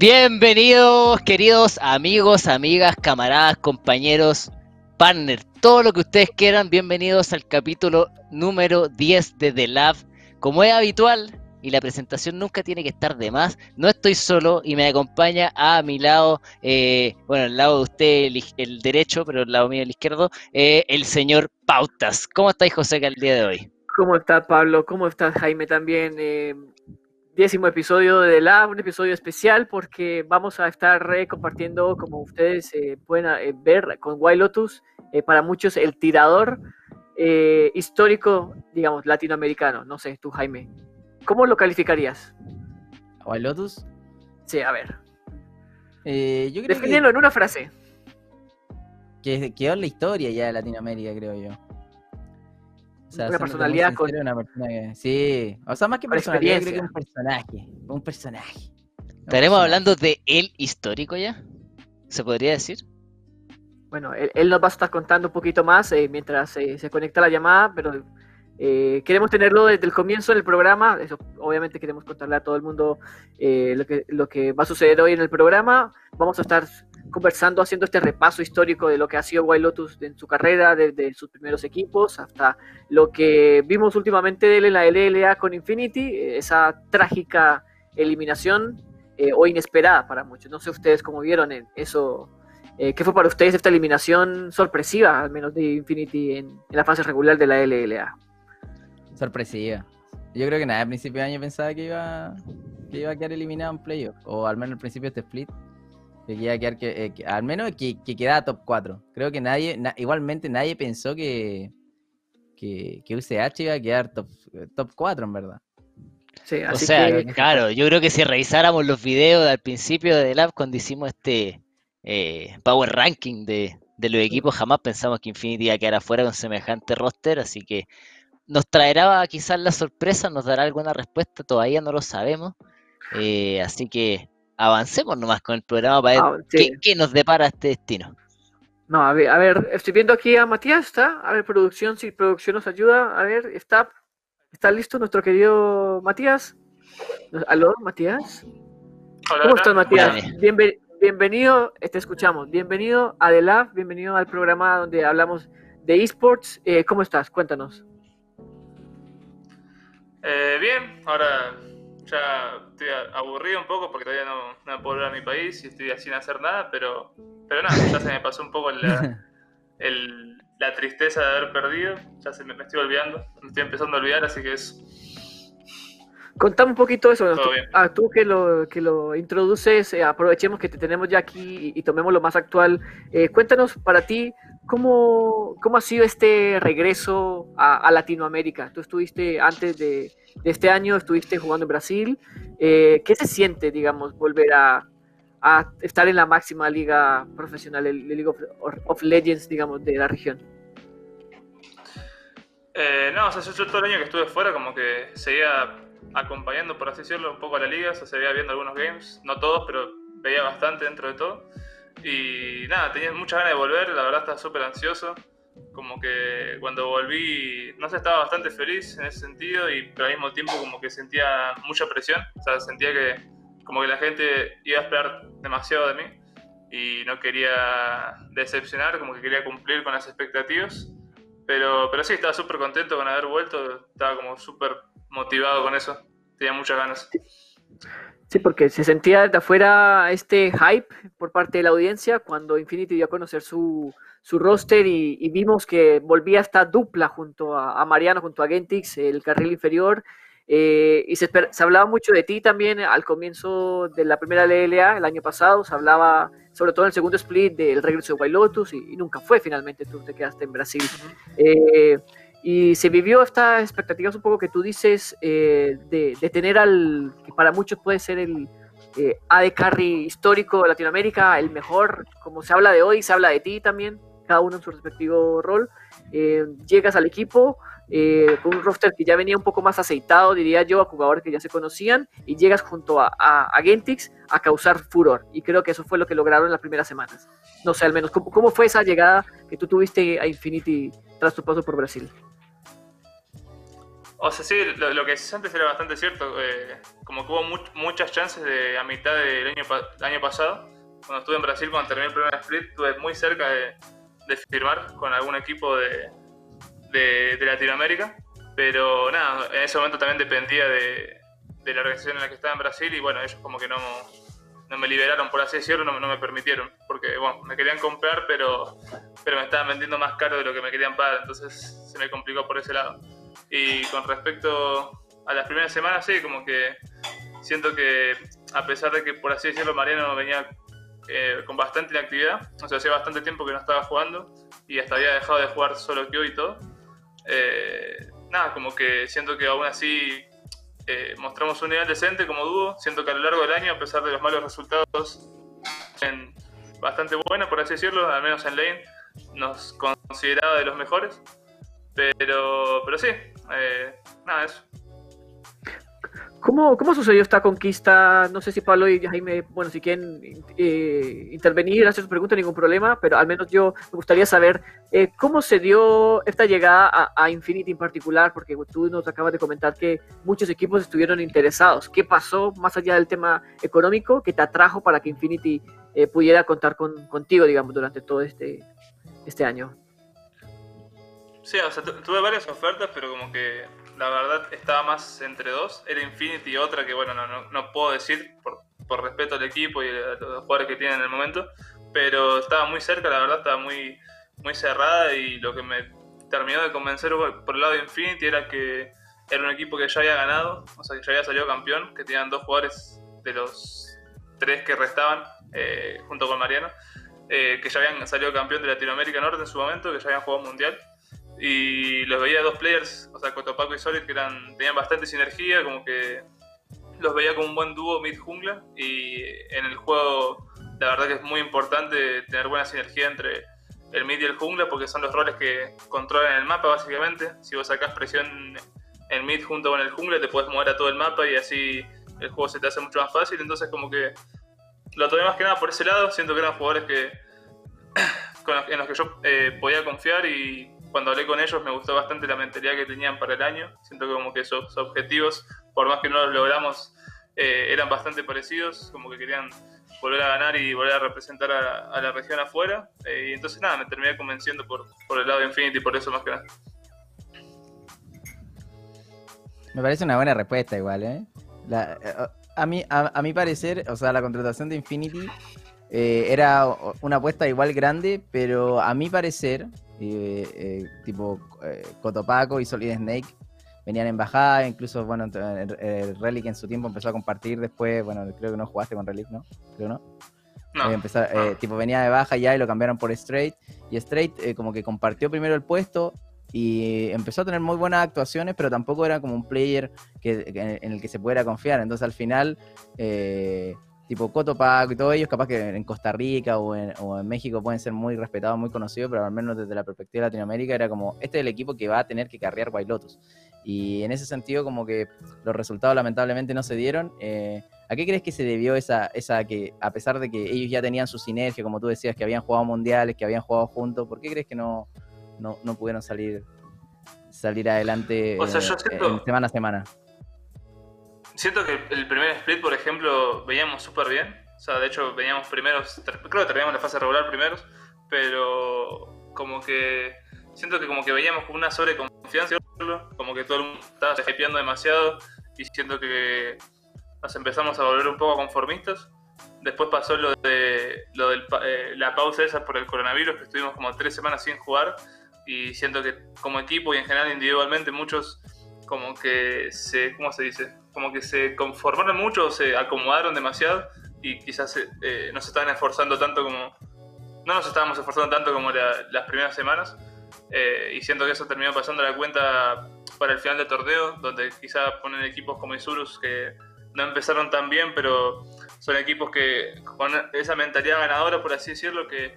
Bienvenidos, queridos amigos, amigas, camaradas, compañeros, partners, todo lo que ustedes quieran. Bienvenidos al capítulo número 10 de The Lab. Como es habitual, y la presentación nunca tiene que estar de más, no estoy solo y me acompaña a mi lado, eh, bueno, al lado de usted el, derecho, pero al lado mío el izquierdo, eh, el señor Pautas. ¿Cómo estáis, José, el día de hoy? ¿Cómo estás, Pablo? ¿Cómo estás, Jaime? También. Eh, décimo episodio de la, un episodio especial porque vamos a estar compartiendo, como ustedes eh, pueden eh, ver, con Wild Lotus, eh, para muchos el tirador histórico, digamos, latinoamericano. No sé, tú, Jaime, ¿cómo lo calificarías? ¿Wild Lotus? Sí, a ver. yo en una frase. Que quedó en la historia ya de Latinoamérica, creo yo una personalidad con. sí, o sea, más que personalidad, creo que un personaje. Un personaje. ¿Estaremos hablando de él histórico ya? ¿Se podría decir? Bueno, él, nos va a estar contando un poquito más eh, mientras eh, se conecta la llamada, pero eh, queremos tenerlo desde el comienzo del programa. Eso, obviamente, queremos contarle a todo el mundo lo, que, lo que va a suceder hoy en el programa. Vamos a estar conversando, haciendo este repaso histórico de lo que ha sido Wild Lotus en su carrera, desde sus primeros equipos hasta lo que vimos últimamente de él en la LLA con Infinity, esa trágica eliminación eh, o inesperada para muchos. No sé ustedes cómo vieron eso. Eh, ¿Qué fue para ustedes esta eliminación sorpresiva, al menos de Infinity en, la fase regular de la LLA? Sorpresiva. Yo creo que nada, al principio de año pensaba que iba, que iba a quedar eliminado en playoff, o al menos al principio de este split que eh, que, al menos que, que quedara top 4. Creo que nadie, igualmente nadie pensó que, que, UCH iba a quedar top, top 4, en verdad. Sí, o sea, claro, yo creo que si revisáramos los videos al principio de Lab cuando hicimos este eh, Power Ranking de, de, los equipos, jamás pensamos que Infinity iba a quedar afuera con semejante roster, así que nos traerá quizás la sorpresa, nos dará alguna respuesta, todavía no lo sabemos. Eh, así que avancemos nomás con el programa para ver ah, qué, nos depara este destino. No, a ver, a ver, estoy viendo aquí a Matías, ¿está? A ver, producción, si producción nos ayuda. A ver, ¿está, está listo nuestro querido Matías? ¿Aló, Matías? ¿Cómo estás, Matías? bienvenido, te escuchamos. Bienvenido a The Lab, bienvenido al programa donde hablamos de esports. Eh, ¿Cómo estás? Cuéntanos. Eh, bien, ahora ya estoy aburrido un poco porque todavía no, no puedo volver a mi país y estoy sin hacer nada, pero, pero nada, ya se me pasó un poco la, la tristeza de haber perdido, ya se me, estoy olvidando, me estoy empezando a olvidar, así que es... Contame un poquito eso, ah, tú, que lo, que lo introduces, eh, aprovechemos que te tenemos ya aquí y, tomemos lo más actual. Eh, cuéntanos para ti, ¿cómo, ¿cómo ha sido este regreso a Latinoamérica? Tú estuviste antes de, este año estuviste jugando en Brasil. Eh, ¿Qué se siente, digamos, volver a, estar en la máxima liga profesional, el, League of, Legends, digamos, de la región? Eh, no, o sea, yo todo el año que estuve fuera como que seguía acompañando, por así decirlo, un poco a la liga, o sea, seguía viendo algunos games, no todos, pero veía bastante dentro de todo. Y nada, tenía muchas ganas de volver, la verdad estaba súper ansioso. Como que cuando volví, no sé, estaba bastante feliz en ese sentido, y, pero al mismo tiempo como que sentía mucha presión, o sea, sentía que como que la gente iba a esperar demasiado de mí y no quería decepcionar, como que quería cumplir con las expectativas, pero, pero sí, estaba súper contento con haber vuelto, estaba como súper motivado con eso, tenía muchas ganas. Sí, porque se sentía de afuera este hype por parte de la audiencia cuando Infinity dio a conocer su, su roster y, vimos que volvía esta dupla junto a, Mariano, junto a Gentix, el carril inferior. Eh, y se, se, hablaba mucho de ti también al comienzo de la primera LLA el año pasado. Se hablaba, sobre todo en el segundo split, del regreso de Lotus y, nunca fue finalmente. Tú te quedaste en Brasil. Eh, y se vivió estas expectativas un poco que tú dices eh, de, tener al que para muchos puede ser el eh, AD Carry histórico de Latinoamérica, el mejor, como se habla de hoy, se habla de ti también, cada uno en su respectivo rol. Eh, llegas al equipo con un roster que ya venía un poco más aceitado, diría yo, a jugadores que ya se conocían, y llegas junto a, a, Gentix a causar furor. Y creo que eso fue lo que lograron en las primeras semanas. No sé, al menos, ¿cómo, cómo fue esa llegada que tú tuviste a Infinity tras tu paso por Brasil? O sea, sí, lo, que decías antes era bastante cierto. Eh, como que hubo muchas chances de a mitad del año, año pasado. Cuando estuve en Brasil, cuando terminé el primer split, estuve muy cerca de, firmar con algún equipo de, de, Latinoamérica. Pero nada, en ese momento también dependía de, de, la organización en la que estaba en Brasil y bueno, ellos como que no, me liberaron, por así decirlo, no, me permitieron. Porque bueno, me querían comprar, pero, pero me estaban vendiendo más caro de lo que me querían pagar. Entonces se me complicó por ese lado. Y con respecto a las primeras semanas, sí, como que siento que a pesar de que, por así decirlo, Mariano venía eh, con bastante inactividad, o sea, hacía bastante tiempo que no estaba jugando y hasta había dejado de jugar solo Kyo y todo, eh, nada, como que siento que aún así eh, mostramos un nivel decente como dúo, siento que a lo largo del año, a pesar de los malos resultados, en bastante buena, por así decirlo, al menos en lane, nos consideraba de los mejores. Pero, pero sí, eh, nada, eso. ¿Cómo, ¿Cómo, sucedió esta conquista? No sé si Pablo y Jaime, bueno, si quieren eh, intervenir, hacer su pregunta, ningún problema, pero al menos yo me gustaría saber eh, cómo se dio esta llegada a, Infinity en particular, porque tú nos acabas de comentar que muchos equipos estuvieron interesados. ¿Qué pasó más allá del tema económico que te atrajo para que Infinity pudiera contar con, contigo, digamos, durante todo este, este año? Sí, o sea, tuve varias ofertas, pero como que la verdad estaba más entre dos. Era Infinity otra que, bueno, no, no, puedo decir por, por, respeto al equipo y a los jugadores que tienen en el momento. Pero estaba muy cerca, la verdad, estaba muy, muy cerrada y lo que me terminó de convencer por el lado de Infinity era que era un equipo que ya había ganado, o sea, que ya había salido campeón, que tenían dos jugadores de los tres que restaban eh, junto con Mariano, eh, que ya habían salido campeón de Latinoamérica Norte en su momento, que ya habían jugado mundial y los veía dos players, o sea, Cotopaco y Solid, que eran, tenían bastante sinergia, como que los veía como un buen dúo mid-jungla. Y en el juego, la verdad que es muy importante tener buena sinergia entre el mid y el jungla, porque son los roles que controlan el mapa, básicamente. Si vos sacás presión en mid junto con el jungla, te puedes mover a todo el mapa y así el juego se te hace mucho más fácil. Entonces, como que lo tomé más que nada por ese lado. Siento que eran jugadores que en los que yo eh, podía confiar y cuando hablé con ellos me gustó bastante la mentalidad que tenían para el año. Siento que como que esos objetivos, por más que no los logramos, eh, eran bastante parecidos, como que querían volver a ganar y volver a representar a, la región afuera. Eh, y entonces nada, me terminé convenciendo por, por el lado de Infinity, por eso más que nada. Me parece una buena respuesta igual, ¿eh? a, mí, a, mi parecer, o sea, la contratación de Infinity era una apuesta igual grande, pero a mi parecer, eh, tipo eh, Cotopaco y Solid Snake venían en bajada, incluso, bueno, el, Relic en su tiempo empezó a compartir después, bueno, creo que no jugaste con Relic, ¿no? Creo no. no, eh, tipo venía de baja ya y lo cambiaron por Straight, y Straight como que compartió primero el puesto y empezó a tener muy buenas actuaciones, pero tampoco era como un player que, en el que se pudiera confiar, entonces al final tipo Cotopaco y todos ellos, capaz que en Costa Rica o en, México pueden ser muy respetados, muy conocidos, pero al menos desde la perspectiva de Latinoamérica era como, este es el equipo que va a tener que carrear White Lotus. Y en ese sentido, como que los resultados lamentablemente no se dieron. Eh, ¿A qué crees que se debió esa, esa que, a pesar de que ellos ya tenían su sinergia, como tú decías, que habían jugado mundiales, que habían jugado juntos, ¿por qué crees que no, no, pudieron salir, salir adelante en semana a semana? Siento que el primer split, por ejemplo, veíamos súper bien. O sea, de hecho, veníamos primeros, creo que terminamos la fase regular primeros, pero como que siento que como que veíamos con una sobreconfianza, como que todo el mundo estaba hypeando demasiado y siento que nos empezamos a volver un poco conformistas. Después pasó lo de lo de eh, la pausa esa por el coronavirus, que estuvimos como tres semanas sin jugar y siento que como equipo y en general individualmente muchos como que se, ¿cómo se dice? Como que se conformaron mucho, se acomodaron demasiado y quizás eh, no se estaban esforzando tanto como, no nos estábamos esforzando tanto como las primeras semanas eh, y siento que eso terminó pasando la cuenta para el final del torneo, donde quizás ponen equipos como Isurus que no empezaron tan bien, pero son equipos que con esa mentalidad ganadora, por así decirlo, que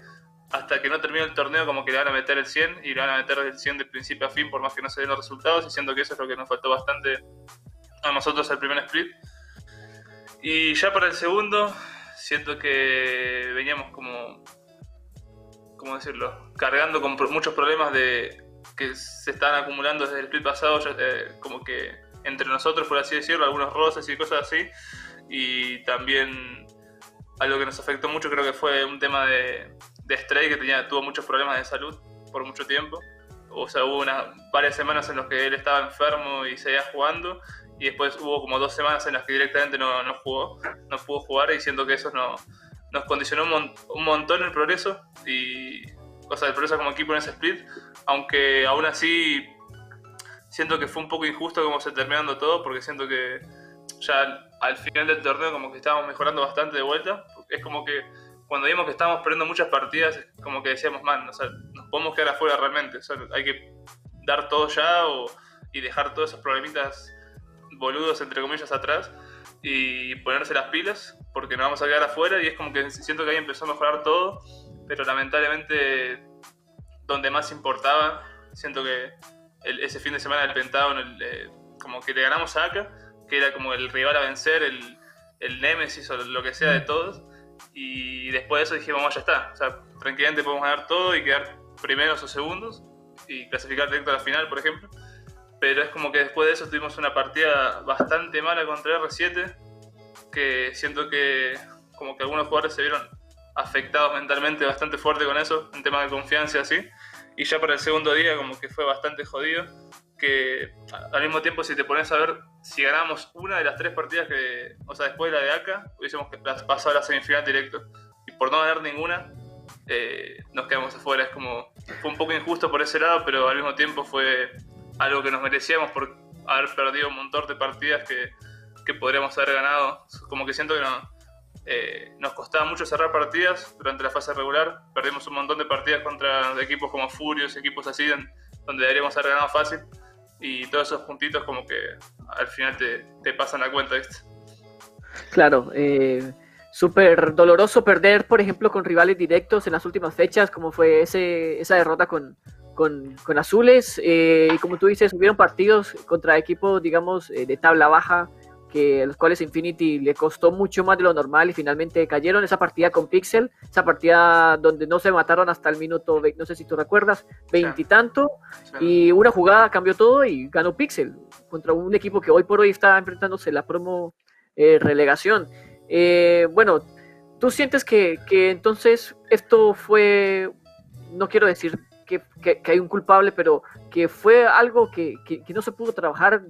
hasta que no termine el torneo como que le van a meter el 100 y le van a meter el 100 de principio a fin por más que no se den los resultados y siento que eso es lo que nos faltó bastante a nosotros el primer split. Y ya para el segundo, siento que veníamos como, ¿cómo decirlo? Cargando con muchos problemas de, que se están acumulando desde el split pasado, eh, como que entre nosotros, por así decirlo, algunos roces y cosas así. Y también algo que nos afectó mucho creo que fue un tema de, de Stray, que tenía, tuvo muchos problemas de salud por mucho tiempo. O sea, hubo unas, varias semanas en las que él estaba enfermo y seguía jugando. Y después hubo como dos semanas en las que directamente no, no jugó, no pudo jugar, y siento que eso no, nos condicionó un, un montón el progreso. Y, o sea, el progreso como equipo en ese split. Aunque aún así siento que fue un poco injusto como se terminando todo, porque siento que ya al final del torneo como que estábamos mejorando bastante de vuelta. Es como que cuando vimos que estábamos perdiendo muchas partidas, como que decíamos, man, o sea, nos podemos quedar afuera realmente. Hay que dar todo ya o, y dejar todos esos problemitas boludos, entre comillas, atrás y ponerse las pilas, porque nos vamos a quedar afuera y es como que siento que ahí empezó a mejorar todo, pero lamentablemente donde más importaba, siento que ese fin de semana del Pentágono, eh, como que le ganamos a Aka, que era como el rival a vencer, el, el Nemesis o lo que sea de todos. Y después de eso dijimos, vamos, ya está. O sea, tranquilamente podemos ganar todo y quedar primeros o segundos y clasificar directo a la final, por ejemplo. Pero es como que después de eso tuvimos una partida bastante mala contra R7, que siento que como que algunos jugadores se vieron afectados mentalmente bastante fuerte con eso, en tema de confianza así. Y ya para el segundo día como que fue bastante jodido, que al mismo tiempo si te pones a ver, si ganamos una de las tres partidas que, o sea, después de la de acá, hubiésemos pasado a la semifinal directo. Y por no ganar ninguna, eh, nos quedamos afuera. Es como, fue un poco injusto por ese lado, pero al mismo tiempo fue algo que nos merecíamos por haber perdido un montón de partidas que, que podríamos haber ganado. Como que siento que no, eh, nos costaba mucho cerrar partidas durante la fase regular. Perdimos un montón de partidas contra equipos como Furios, equipos así, donde deberíamos haber ganado fácil. Y todos esos puntitos como que al final te, te pasan la cuenta, ¿viste? Claro, eh, súper doloroso perder, por ejemplo, con rivales directos en las últimas fechas, como fue ese, esa derrota con, con, con Azules. Eh, y como tú dices, hubieron partidos contra equipos, digamos, de tabla baja que los cuales Infinity le costó mucho más de lo normal y finalmente cayeron esa partida con Pixel, esa partida donde no se mataron hasta el minuto, no sé si tú recuerdas, veintitanto, y, una jugada cambió todo y ganó Pixel contra un equipo que hoy por hoy está enfrentándose la promo eh, relegación. Eh, bueno, ¿tú sientes que, que, entonces esto fue, no quiero decir que, que, hay un culpable, pero que fue algo que, que no se pudo trabajar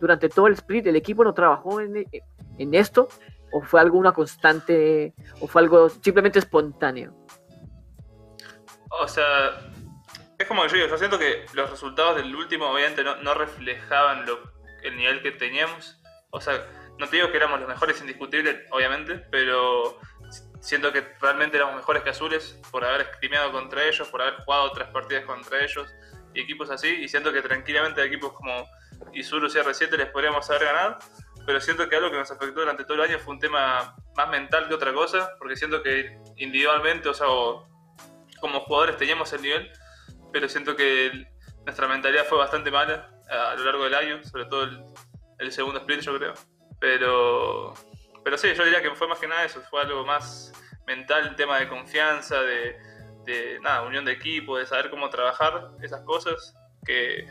durante todo el split el equipo no trabajó en, en esto o fue algo una constante o fue algo simplemente espontáneo? O sea, es como yo digo, yo siento que los resultados del último obviamente no, no reflejaban el nivel que teníamos. O sea, no te digo que éramos los mejores indiscutibles, obviamente, pero siento que realmente éramos mejores que Azules por haber escrimeado contra ellos, por haber jugado otras partidas contra ellos y equipos así. Y siento que tranquilamente equipos como y Zuru CR7 les podríamos haber ganado, pero siento que algo que nos afectó durante todo el año fue un tema más mental que otra cosa, porque siento que individualmente, o sea, como jugadores teníamos el nivel, pero siento que nuestra mentalidad fue bastante mala a, lo largo del año, sobre todo el, segundo split, yo creo. Pero, pero sí, yo diría que fue más que nada eso, fue algo más mental, el tema de confianza, de, de nada, unión de equipo, de saber cómo trabajar esas cosas que,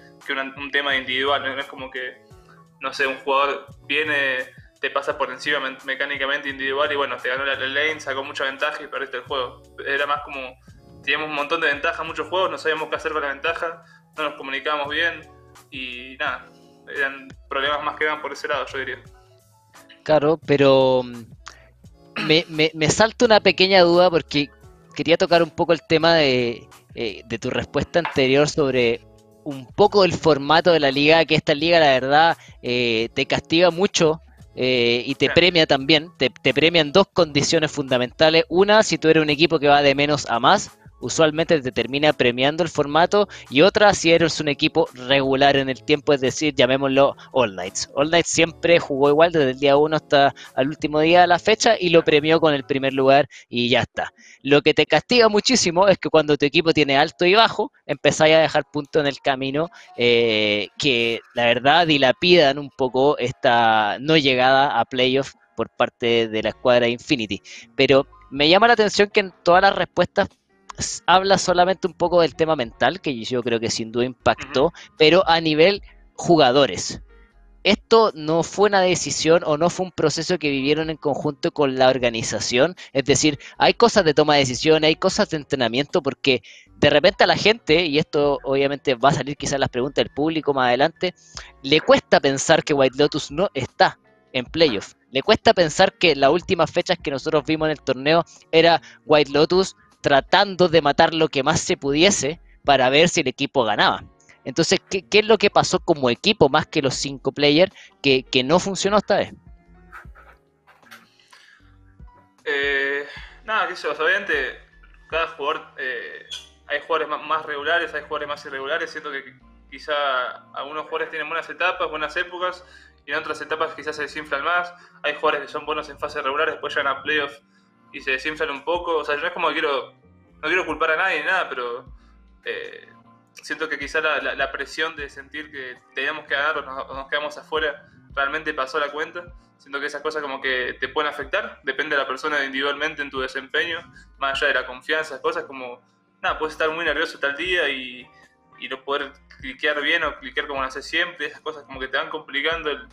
un tema individual. No es como que, no sé, un jugador viene, te pasa por encima mecánicamente individual y bueno, te ganó la, lane, sacó mucha ventaja y perdiste el juego. Era más como, teníamos un montón de ventajas, muchos juegos, no sabíamos qué hacer con la ventaja, no nos comunicábamos bien y nada, eran problemas más que eran por ese lado, yo diría. Claro, pero mm, me, me, me salta una pequeña duda porque quería tocar un poco el tema de, eh, de tu respuesta anterior sobre un poco el formato de la liga, que esta liga la verdad eh, te castiga mucho eh, y te premia también, te, te premia en dos condiciones fundamentales. Una, si tú eres un equipo que va de menos a más, usualmente te termina premiando el formato y otra si eres un equipo regular en el tiempo, es decir, llamémoslo All Knights. All Knights siempre jugó igual desde el día 1 hasta el último día de la fecha y lo premió con el primer lugar y ya está. Lo que te castiga muchísimo es que cuando tu equipo tiene alto y bajo, empezáis a dejar puntos en el camino eh, que la verdad dilapidan un poco esta no llegada a playoff por parte de la escuadra Infinity. Pero me llama la atención que en todas las respuestas habla solamente un poco del tema mental, que yo creo que sin duda impactó, pero a nivel jugadores. Esto no fue una decisión o no fue un proceso que vivieron en conjunto con la organización. Es decir, hay cosas de toma de decisiones, hay cosas de entrenamiento, porque de repente a la gente, y esto obviamente va a salir quizás las preguntas del público más adelante, le cuesta pensar que White Lotus no está en playoff. Le cuesta pensar que las últimas fechas que nosotros vimos en el torneo era White Lotus tratando de matar lo que más se pudiese para ver si el equipo ganaba. Entonces, ¿qué, es lo que pasó como equipo más que los cinco players que, que no funcionó esta vez? Eh, nada, que obviamente cada jugador, eh, hay jugadores más regulares, hay jugadores más irregulares, siento que quizá algunos jugadores tienen buenas etapas, buenas épocas, y en otras etapas quizás se desinflan más, hay jugadores que son buenos en fase regular, después llegan a playoff y se desinflan un poco, o sea, yo no es como que quiero, no quiero culpar a nadie ni nada, pero eh, siento que quizá la, la- la presión de sentir que teníamos que ganar o nos, nos quedamos afuera realmente pasó la cuenta. Siento que esas cosas como que te pueden afectar, depende de la persona individualmente en tu desempeño, más allá de la confianza, cosas como, nada, puedes estar muy nervioso tal día y, y no poder cliquear bien o cliquear como lo haces siempre, esas cosas como que te van complicando el,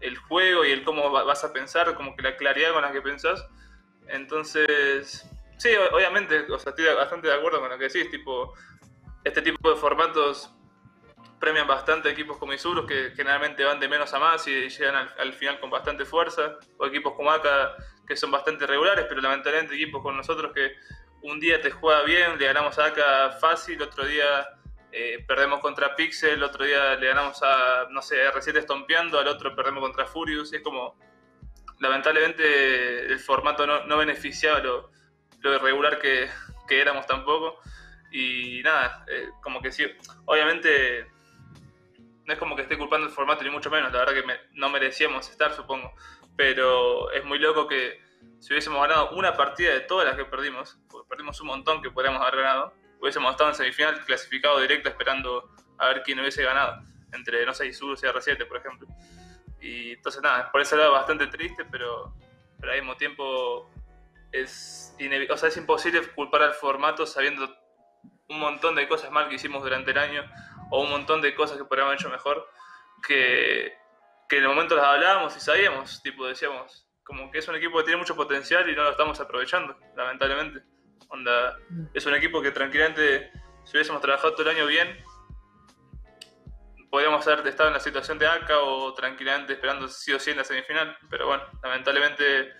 el juego y el cómo va- vas a pensar, como que la claridad con la que pensás. Entonces, sí, obviamente, o sea, estoy bastante de acuerdo con lo que decís, tipo, este tipo de formatos premian bastante equipos como Isurus que generalmente van de menos a más y llegan al, al final con bastante fuerza, o equipos como ACA que son bastante regulares, pero lamentablemente equipos con nosotros que un día te juega bien, le ganamos a ACA fácil, otro día eh, perdemos contra Pixel, otro día le ganamos a, no sé, R7 estompeando, al otro perdemos contra Furious, es como, lamentablemente el formato no, beneficiaba lo, lo irregular que, éramos tampoco. Y nada, eh, como que sí, obviamente no es como que esté culpando el formato ni mucho menos, la verdad que me- no merecíamos estar, supongo. Pero es muy loco que si hubiésemos ganado una partida de todas las que perdimos, porque perdimos un montón que podríamos haber ganado, hubiésemos estado en semifinal clasificado directo esperando a ver quién hubiese ganado, entre, no sé, Isurus y R7, por ejemplo. Y entonces nada, por ese lado bastante triste, pero, pero al mismo tiempo es, o sea, es imposible culpar al formato sabiendo un montón de cosas mal que hicimos durante el año o un montón de cosas que podríamos haber hecho mejor que, que en el momento las hablábamos y sabíamos, tipo decíamos, como que es un equipo que tiene mucho potencial y no lo estamos aprovechando, lamentablemente. Onda, es un equipo que tranquilamente, si hubiésemos trabajado todo el año bien, podríamos haber estado en la situación de ACA o tranquilamente esperando sí o sí en la semifinal, pero bueno, lamentablemente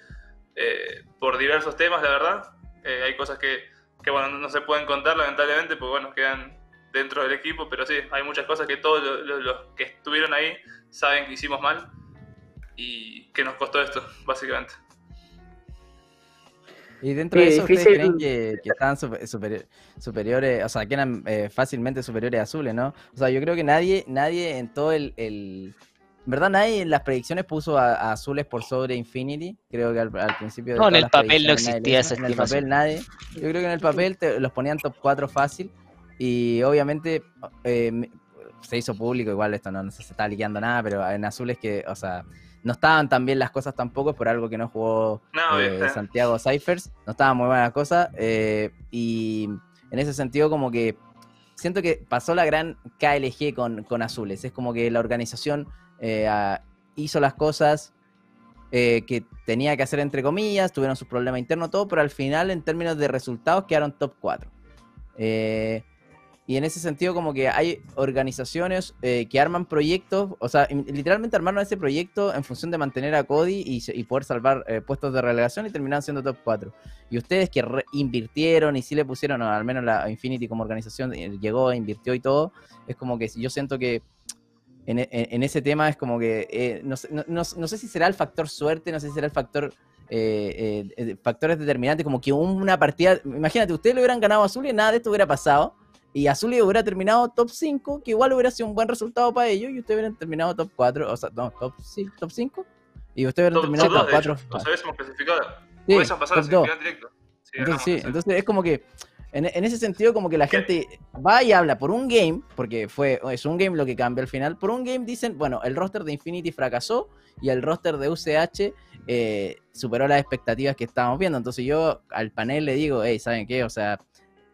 eh, por diversos temas, la verdad, eh, hay cosas que, que bueno, no se pueden contar lamentablemente, porque bueno, quedan dentro del equipo, pero sí, hay muchas cosas que todos los- los que estuvieron ahí saben que hicimos mal y que nos costó esto, básicamente. Y dentro de eso, ¿ustedes difícil. creen que, que superi- superiores, o sea, que eran eh, fácilmente superiores a azules, ¿no? O sea, yo creo que nadie, nadie en todo el, el- en verdad nadie en las predicciones puso a, a azules por sobre Infinity. Creo que al, al principio de No, en el papel no existía esa En el papel nadie. Yo creo que en el papel te- los ponían top 4 fácil. Y obviamente eh, se hizo público, igual esto no, no se está liqueando nada, pero en azules que, o sea, no estaban tan bien las cosas tampoco, es por algo que no jugó No, eh. Santiago Cyphers. No estaba muy buena la cosa. eh, y en ese sentido, como que siento que pasó la gran KLG con, con Azules. Es como que la organización eh, hizo las cosas que tenía que hacer, entre comillas, tuvieron sus problemas internos, todo, pero al final, en términos de resultados, quedaron top 4. Y en ese sentido, como que hay organizaciones eh, que arman proyectos, o sea, literalmente armaron ese proyecto en función de mantener a Cody y, y poder salvar eh, puestos de relegación y terminaron siendo top 4. Y ustedes que invirtieron y sí le pusieron, al menos la Infinity como organización eh, llegó, invirtió y todo, es como que yo siento que en, ese tema es como que, eh, no, no- no- sé si será el factor suerte, no sé si será el factor... eh, factores determinantes, como que una partida, imagínate, ustedes le hubieran ganado a Azul y nada de esto hubiera pasado, y Azul hubiera terminado top 5, que igual hubiera sido un buen resultado para ellos, y ustedes hubieran terminado top 4, o sea, no, top, sí, top 5, y ustedes hubieran terminado top top dos, de 4. hecho. Nos hubiésemos clasificado. Sí, pasado directo. Sí, Entonces, sí, entonces es como que en, en ese sentido como que la ¿Qué? gente va y habla por un game, porque fue es un game lo que cambió al final, por un game dicen, bueno, el roster de Infinity fracasó y el roster de UCH eh, superó las expectativas que estábamos viendo. Entonces yo al panel le digo, hey, ¿saben qué? O sea,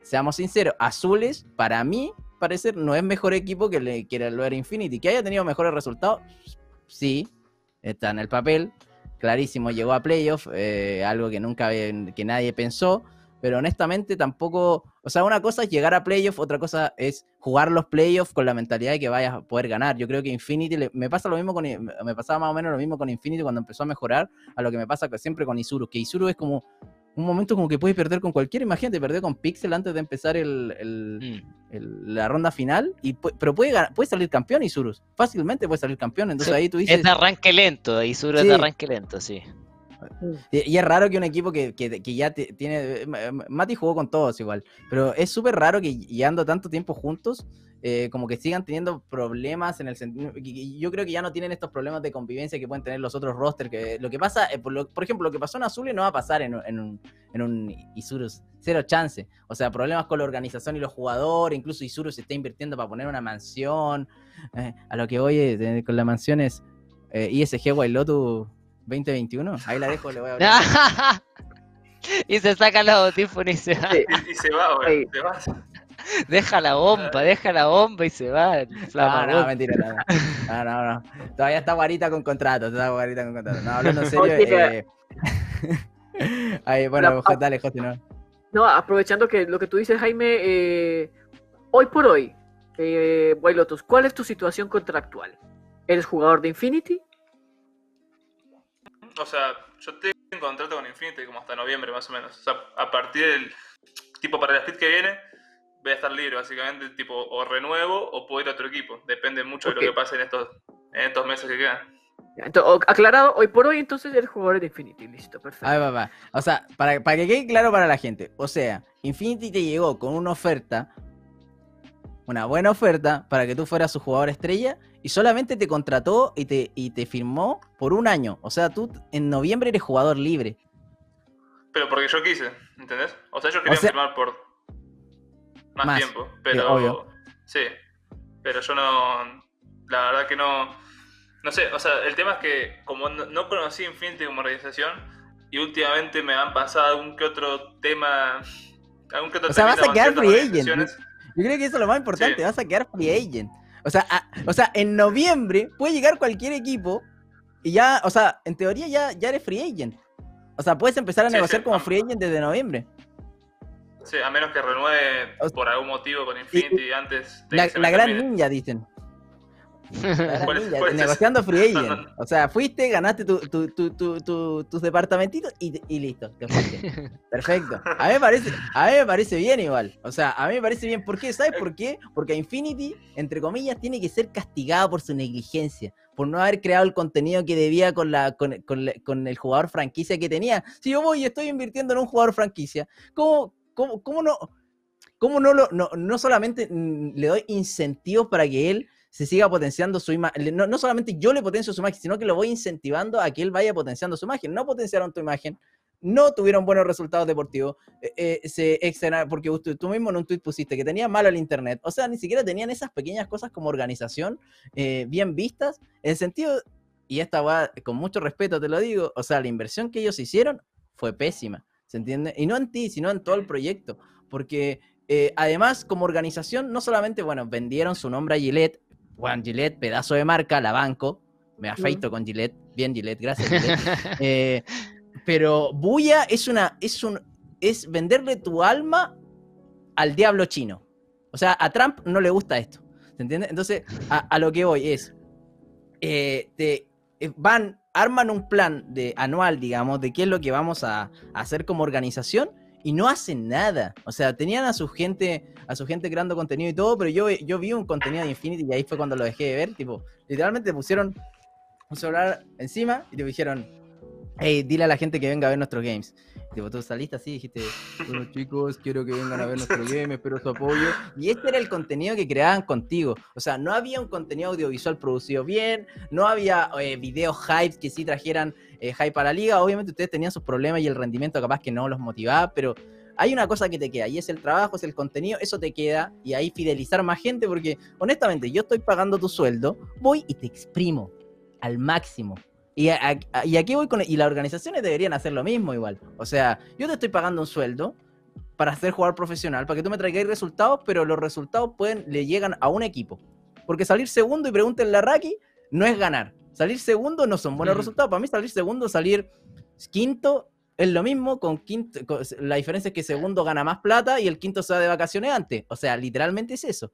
seamos sinceros, Azules, para mí, parecer, no es mejor equipo que, le, que lo era Infinity. Que haya tenido mejores resultados, sí, está en el papel, clarísimo, llegó a playoff, eh, algo que nunca que nadie pensó, pero honestamente tampoco, o sea, una cosa es llegar a playoff, otra cosa es jugar los playoffs con la mentalidad de que vayas a poder ganar. Yo creo que Infinity, me pasa lo mismo con, me pasaba más o menos lo mismo con Infinity cuando empezó a mejorar, a lo que me pasa siempre con Isuru, que Isuru es como un momento como que puedes perder con cualquier, imagínate, perder con Pixel antes de empezar el, mm. la ronda final, y, pero puede, puede salir campeón Isurus, fácilmente puede salir campeón, entonces ahí tú dices... Es de arranque lento, Isurus es de arranque lento, sí. Y, es raro que un equipo que, ya tiene... Mati jugó con todos igual, pero es súper raro que llevando tanto tiempo juntos, eh, como que sigan teniendo problemas en el sentido. Yo creo que ya no tienen estos problemas de convivencia que pueden tener los otros rosters. Que lo que pasa, eh, por, ejemplo, lo que pasó en Azul no va a pasar en, un, en Isurus. Cero chance. O sea, problemas con la organización y los jugadores. Incluso Isurus se está invirtiendo para poner una mansión. Eh, a lo que oye, con la mansión es ISG Wild Lotus 2021. Ahí la dejo, le voy a hablar. y se saca los audífonos y se va. Y, se va, güey. Se va. Deja la bomba, deja la bomba y se va. No, no, mentira. No. no, no, Todavía está Guarita con contrato. Está Guarita con contrato. No, hablando en serio. eh... Ahí, bueno, dale, José, no. No, aprovechando que lo que tú dices, Jaime, eh, hoy por hoy, eh, Lotus, ¿cuál es tu situación contractual? ¿Eres jugador de Infinity? O sea, yo tengo un contrato con Infinity como hasta noviembre más o menos. O sea, a partir del tipo para el split que viene, voy a estar libre, básicamente, tipo, o renuevo o puedo ir a otro equipo. Depende mucho de lo que pase en estos, en estos meses que quedan. Entonces, aclarado, hoy por hoy entonces eres jugador de Infinity, listo, perfecto. Ahí va, va. O sea, para, para que quede claro para la gente, o sea, Infinity te llegó con una oferta, una buena oferta para que tú fueras su jugador estrella y solamente te contrató y te, y te firmó por un año. O sea, tú en noviembre eres jugador libre. Pero porque yo quise, ¿entendés? O sea, yo quería firmar por más, tiempo. Pero. Sí. Pero yo no. La verdad que no. No sé, o sea, el tema es que como no, conocí Infinity como organización y últimamente me han pasado algún que otro tema. Algún que otro o sea, vas a quedar free agent. Yo creo que eso es lo más importante, vas a quedar free agent. O sea, o sea, en noviembre puede llegar cualquier equipo y ya, o sea, en teoría ya, ya eres free agent. O sea, puedes empezar a negociar como free agent desde noviembre. Sí, a menos que renueve por algún motivo con Infinity antes. De la, gran ninja, dicen. negociando free agent. O sea, fuiste, ganaste tu, tus departamentitos y, listo, te fuiste. Perfecto. A mí, me parece, a mí me parece bien igual. O sea, a mí me parece bien. ¿Por qué? ¿Sabes por qué? Porque Infinity, entre comillas, tiene que ser castigado por su negligencia. Por no haber creado el contenido que debía con, la, con, con el jugador franquicia que tenía. Si yo voy y estoy invirtiendo en un jugador franquicia, ¿cómo, ¿Cómo, cómo no? ¿Cómo no, no, no solamente le doy incentivos para que él se siga potenciando su imagen? No, no, solamente yo le potencio su imagen, sino que lo voy incentivando a que él vaya potenciando su imagen. No potenciaron tu imagen, no tuvieron buenos resultados deportivos, eh, eh, se porque tú mismo en un tweet pusiste que tenía malo el internet. O sea, ni siquiera tenían esas pequeñas cosas como organización eh, bien vistas. En sentido, y esta va con mucho respeto te lo digo, o sea, la inversión que ellos hicieron fue pésima. ¿Se entiende? Y no en ti, sino en todo el proyecto. Porque eh, además, como organización, no solamente, bueno, vendieron su nombre a Gillette. Juan Gillette, pedazo de marca, la banco. Me afeito con Gillette. Bien, Gillette, gracias. Eh, pero Buya es una. Es un. Es venderle tu alma al diablo chino. O sea, a Trump no le gusta esto. ¿Se entiende? Entonces, a, lo que voy es. Eh, te, van arman un plan de anual, digamos, de qué es lo que vamos a, hacer como organización y no hacen nada. O sea, tenían a su gente, a su gente creando contenido y todo, pero yo, yo vi un contenido de Infinity y ahí fue cuando lo dejé de ver. Tipo, literalmente pusieron un celular encima y te dijeron, hey, dile a la gente que venga a ver nuestros games. Tipo, tú saliste así dijiste, bueno chicos, quiero que vengan a ver nuestro game, espero su apoyo. Y este era el contenido que creaban contigo. O sea, no había un contenido audiovisual producido bien, no había eh, videos hype que sí trajeran eh, hype a la liga. Obviamente ustedes tenían sus problemas y el rendimiento capaz que no los motivaba, pero hay una cosa que te queda y es el trabajo, es el contenido, eso te queda y ahí fidelizar más gente porque honestamente yo estoy pagando tu sueldo, voy y te exprimo al máximo. Y, aquí voy con. Y las organizaciones deberían hacer lo mismo igual. O sea, yo te estoy pagando un sueldo. para ser jugador profesional, para que tú me traigáis resultados, pero los resultados pueden, le llegan a un equipo. Porque salir segundo y pregúntenle a Raki, no es ganar. Salir segundo no son buenos Mm. resultados. Para mí salir segundo, salir quinto es lo mismo, con quinto, con- la diferencia es que segundo gana más plata y el quinto se va de vacaciones antes. O sea, literalmente es eso.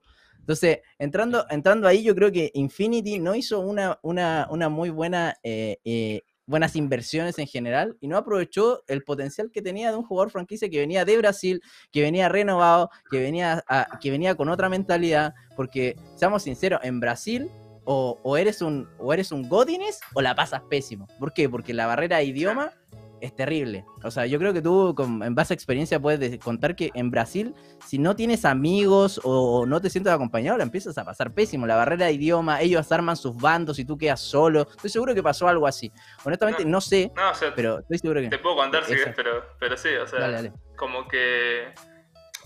Entonces, entrando, entrando ahí, yo creo que Infinity no hizo una, una, una muy buena, eh, eh, buenas inversiones en general y no aprovechó el potencial que tenía de un jugador franquicia que venía de Brasil, que venía renovado, que venía, a- que venía con otra mentalidad, porque, seamos sinceros, en Brasil o, o eres un o eres un Godines o la pasas pésimo. ¿Por qué? Porque la barrera de idioma es terrible. O sea, yo creo que tú con- en base a experiencia puedes de- contar que en Brasil, si no tienes amigos o no te sientes acompañado, la empiezas a pasar pésimo. La barrera de idioma, ellos arman sus bandos y tú quedas solo. Estoy seguro que pasó algo así. Honestamente, no, No. sé, No, o sea, pero estoy seguro que... te puedo contar si querés, pero, pero sí, o sea, Dale, dale. como que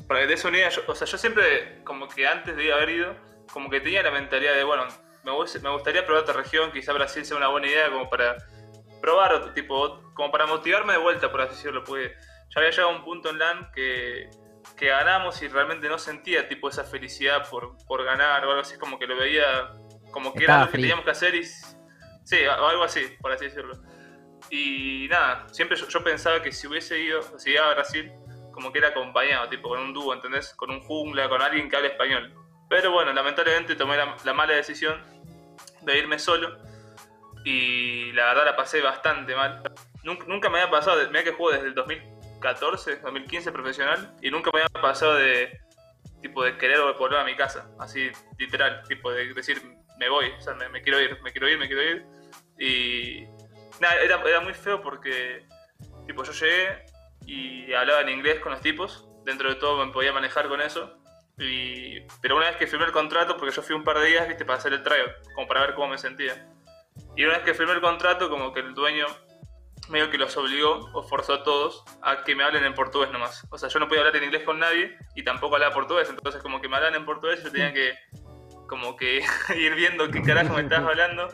para que te des una idea, yo- o sea, yo siempre, como que antes de haber ido, como que tenía la mentalidad de, bueno, me, me gustaría probar otra región, quizá Brasil sea una buena idea como para probar, otro tipo, como para motivarme de vuelta, por así decirlo, porque ya había llegado a un punto en LAN que, que ganamos y realmente no sentía tipo esa felicidad por, por ganar o algo así, como que lo veía como que Estaba era lo que frío. teníamos que hacer y... Sí, o algo así, por así decirlo. Y nada, siempre yo, yo pensaba que si hubiese ido, si iba a Brasil, como que era acompañado, tipo con un dúo, ¿entendés? Con un jungla, con alguien que hable español. Pero bueno, lamentablemente tomé la, la mala decisión de irme solo y la verdad la pasé bastante mal. Nunca, nunca me había pasado, mira que juego desde el 2014, 2015 profesional y nunca me había pasado de tipo de querer volver a mi casa, así literal, tipo de decir me voy, o sea, me, me quiero ir, me quiero ir, me quiero ir. Y nada, era, era muy feo porque tipo yo llegué y hablaba en inglés con los tipos, dentro de todo me podía manejar con eso. Y, pero una vez que firmé el contrato, porque yo fui un par de días, viste, para hacer el tryout, como para ver cómo me sentía. Y una vez que firmé el contrato, como que el dueño medio que los obligó o forzó a todos a que me hablen en portugués nomás. O sea, yo no podía hablar en inglés con nadie y tampoco hablaba portugués, entonces como que me hablaban en portugués yo tenía que como que ir viendo qué carajo me estabas hablando,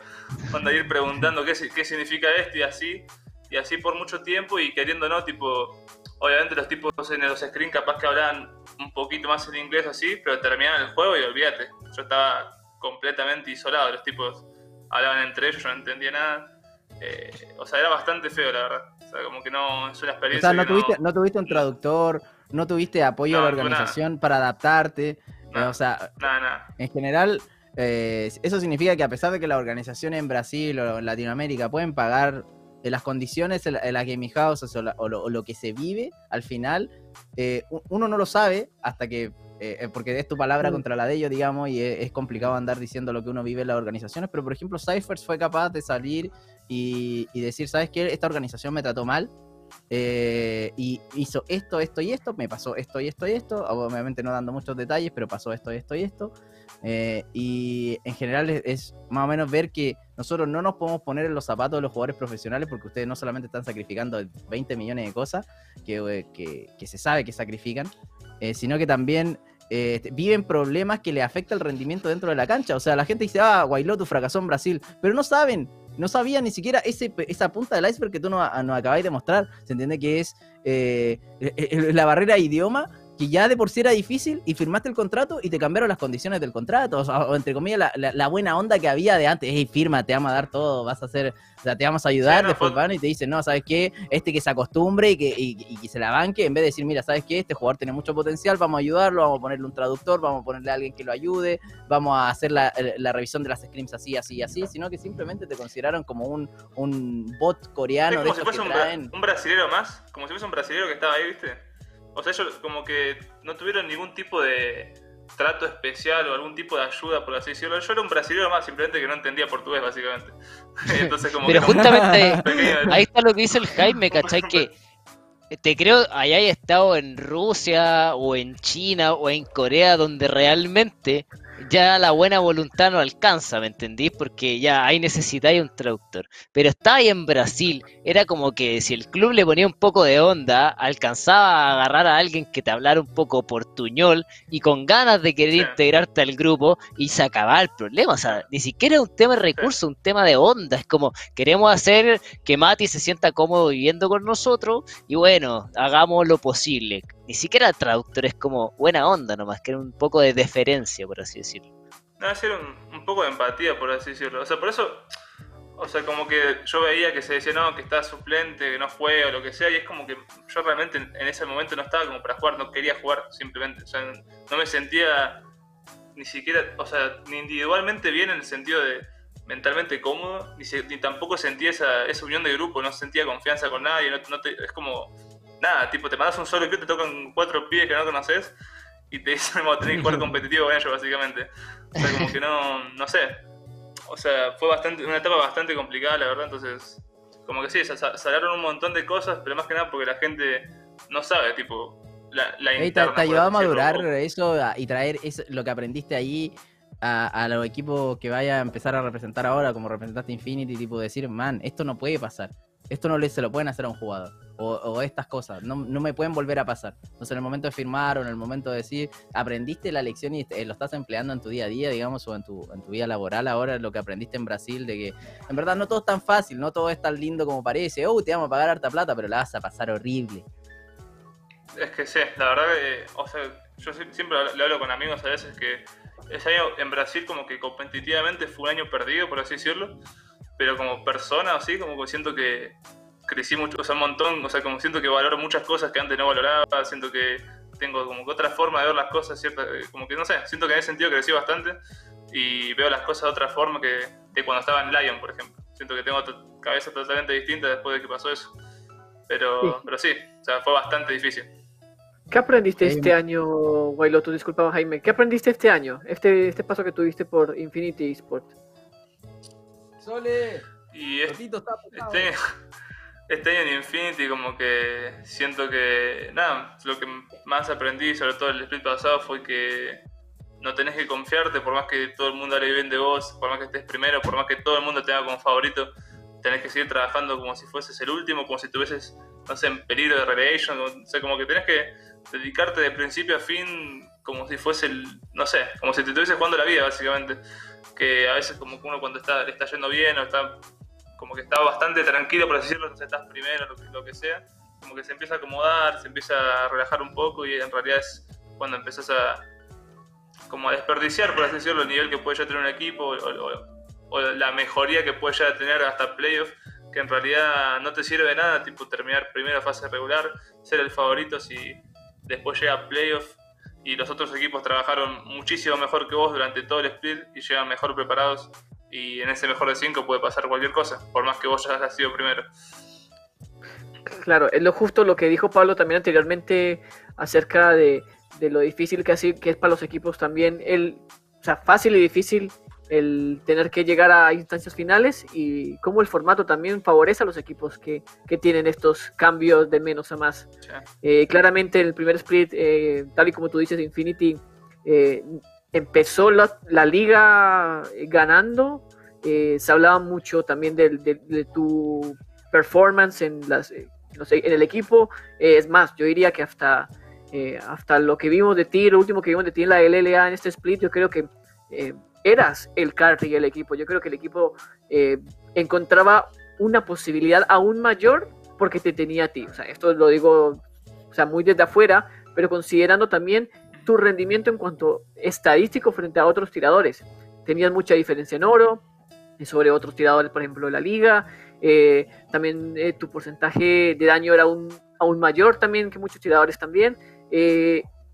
cuando ir preguntando qué significa esto y así, y así por mucho tiempo y queriendo no, tipo, obviamente los tipos en los screen capaz que hablaban un poquito más en inglés así, pero terminaban el juego y olvídate, yo estaba completamente isolado, los tipos hablaban entre ellos, yo no entendía nada. Eh, o sea, era bastante feo, la verdad. O sea, como que no es una O experiencia. sea, no que tuviste, no tuviste un no. traductor, no tuviste apoyo No, de la nada. organización para adaptarte. eh, o sea, Nada, nada. en general, eh, eso significa que a pesar de que las organizaciones en Brasil o en Latinoamérica pueden pagar las condiciones en la- las houses o, la- o lo, o lo que se vive, al final, eh, uno no lo sabe hasta que, eh, eh, porque es tu palabra Mm. contra la de ellos, digamos, y es, es complicado andar diciendo lo que uno vive en las organizaciones, pero por ejemplo, Cyphers fue capaz de salir y, y decir, ¿sabes qué? Esta organización me trató mal. eh, y hizo esto, esto y esto, me pasó esto y esto y esto, obviamente no dando muchos detalles, pero pasó esto, esto y esto. Eh, y en general es, es más o menos ver que nosotros no nos podemos poner en los zapatos de los jugadores profesionales porque ustedes no solamente están sacrificando 20 millones de cosas que, que- que se sabe que sacrifican, eh, sino que también eh, viven problemas que le afecta el rendimiento dentro de la cancha. O sea, la gente dice, ah, Guailotu fracasó en Brasil, pero no saben, no sabían ni siquiera ese, esa punta del iceberg que tú nos, nos acabáis de mostrar. Se entiende que es eh, eh, eh, la barrera de idioma que ya de por sí era difícil y firmaste el contrato y te cambiaron las condiciones del contrato, o, sea, o entre comillas la, la- la buena onda que había de antes, hey, firma, te vamos a dar todo, vas a hacer, o sea, te vamos a ayudar, Sí, después van y te dicen, no, ¿sabes qué? Este que se acostumbre y que, y, y que se la banque, en vez de decir, mira, ¿sabes qué? Este jugador tiene mucho potencial, vamos a ayudarlo, vamos a ponerle un traductor, vamos a ponerle a alguien que lo ayude, vamos a hacer la, la revisión de las scrims así, así así, sino que simplemente te consideraron como un, un bot Es coreano de como si fuese que un, un brasilero más, como si fuese un brasilero que estaba ahí, ¿viste? O sea, ellos como que no tuvieron ningún tipo de trato especial o algún tipo de ayuda, por así decirlo. Yo era un brasilero más, simplemente que no entendía portugués, básicamente. Entonces, como Pero que justamente pequeño- ahí está lo que dice el Jaime, ¿cachai? Que te creo hayáis estado en Rusia o en China o en Corea donde realmente ya la buena voluntad no alcanza, ¿me entendís? Porque ya ahí necesitáis un traductor. Pero estaba ahí en Brasil, era como que si el club le ponía un poco de onda, alcanzaba a agarrar a alguien que te hablara un poco portuñol y con ganas de querer Sí. integrarte al grupo y se acababa el problema. O sea, ni siquiera es un tema de recursos, un tema de onda. Es como queremos hacer que Mati se sienta cómodo viviendo con nosotros y bueno, hagamos lo posible. Ni siquiera traductor, es como buena onda nomás, que era un poco de deferencia, por así decirlo. No, era un, poco de empatía, por así decirlo. O sea, por eso, o sea, como que yo veía que se decía, no, que está suplente, que no juega, o lo que sea, y es como que yo realmente en, ese momento no estaba como para jugar, no quería jugar simplemente. O sea, no me sentía ni siquiera, o sea, ni individualmente bien en el sentido de mentalmente cómodo, ni, se- ni tampoco sentía esa, esa unión de grupo, no sentía confianza con nadie, es como, nada, tipo, te mandas un solo clip, te tocan cuatro pibes que no conoces y te dicen, a tener que jugar competitivo con ellos, básicamente. O sea, como que no, no sé. O sea, fue bastante, una etapa bastante complicada, la verdad, entonces, como que sí, salaron un montón de cosas, pero más que nada porque la gente no sabe, tipo, la, la Ey, te, interna, te ayudó a madurar eso y traer eso, lo que aprendiste ahí a, a los equipos que vaya a empezar a representar ahora, como representaste Infinity, tipo decir, man, esto no puede pasar. Esto no le, se lo pueden hacer a un jugador. O, o estas cosas, no, no me pueden volver a pasar. Entonces, en el momento de firmar o en el momento de decir, aprendiste la lección y eh, lo estás empleando en tu día a día, digamos, o en tu, en tu vida laboral ahora, lo que aprendiste en Brasil, de que en verdad no todo es tan fácil, no todo es tan lindo como parece. Oh, te vamos a pagar harta plata, pero la vas a pasar horrible. Es que sí, la verdad que, o sea, yo sie- siempre le hablo con amigos a veces que ese año en Brasil como que competitivamente fue un año perdido, por así decirlo, pero como persona así, como que siento que crecí mucho, o sea, un montón, o sea, como siento que valoro muchas cosas que antes no valoraba, siento que tengo como que otra forma de ver las cosas, cierta, eh, como que no sé, siento que en ese sentido crecí bastante y veo las cosas de otra forma que de cuando estaba en Lion, por ejemplo. Siento que tengo otra cabeza totalmente distinta después de que pasó eso. Pero Sí. pero sí, o sea, fue bastante difícil. ¿Qué aprendiste Jaime. este año, Wailoto? Disculpa, Jaime. ¿Qué aprendiste este año? Este, este paso que tuviste por Infinity Sport. Sole, Y está este, este año en Infinity como que siento que, nada, lo que más aprendí, sobre todo el split pasado, fue que no tenés que confiarte, por más que todo el mundo hable bien de vos, por más que estés primero, por más que todo el mundo te haga como favorito, tenés que seguir trabajando como si fueses el último, como si estuvieses, no sé, en peligro de relegation, o sea, como que tenés que dedicarte de principio a fin como si fuese el, no sé, como si te estuvieses jugando la vida, básicamente. Que a veces como que uno cuando está, le está yendo bien o está como que está bastante tranquilo, por así decirlo, sé, estás primero, lo que, lo que sea, como que se empieza a acomodar, se empieza a relajar un poco y en realidad es cuando empezás a como a desperdiciar, por así decirlo, el nivel que puede ya tener un equipo o la mejoría que puede ya tener hasta playoff, que en realidad no te sirve de nada, tipo terminar primera fase regular, ser el favorito si después llega playoff y los otros equipos trabajaron muchísimo mejor que vos durante todo el split y llegan mejor preparados y en ese mejor de cinco puede pasar cualquier cosa, por más que vos ya hayas sido primero. Claro, es lo justo lo que dijo Pablo también anteriormente acerca de, de lo difícil que, así, que es para los equipos también. El, o sea, fácil y difícil el tener que llegar a instancias finales y cómo el formato también favorece a los equipos que, que tienen estos cambios de menos a más. Eh, claramente el primer split, eh, tal y como tú dices, Infinity eh, empezó la, la liga ganando. Se hablaba mucho también de, tu performance en, las, no sé, en el equipo. Es más, yo diría que hasta, hasta lo que vimos de ti, lo último que vimos de ti en la LLA en este split, yo creo que eh, eras el carry del equipo. Yo creo que el equipo eh, encontraba una posibilidad aún mayor porque te tenía a ti. O sea, esto lo digo o sea, muy desde afuera, pero considerando también tu rendimiento en cuanto estadístico frente a otros tiradores. Tenías mucha diferencia en oro eh, sobre otros tiradores, por ejemplo, de la liga. Eh, también eh, tu porcentaje de daño era aún, aún mayor también que muchos tiradores también.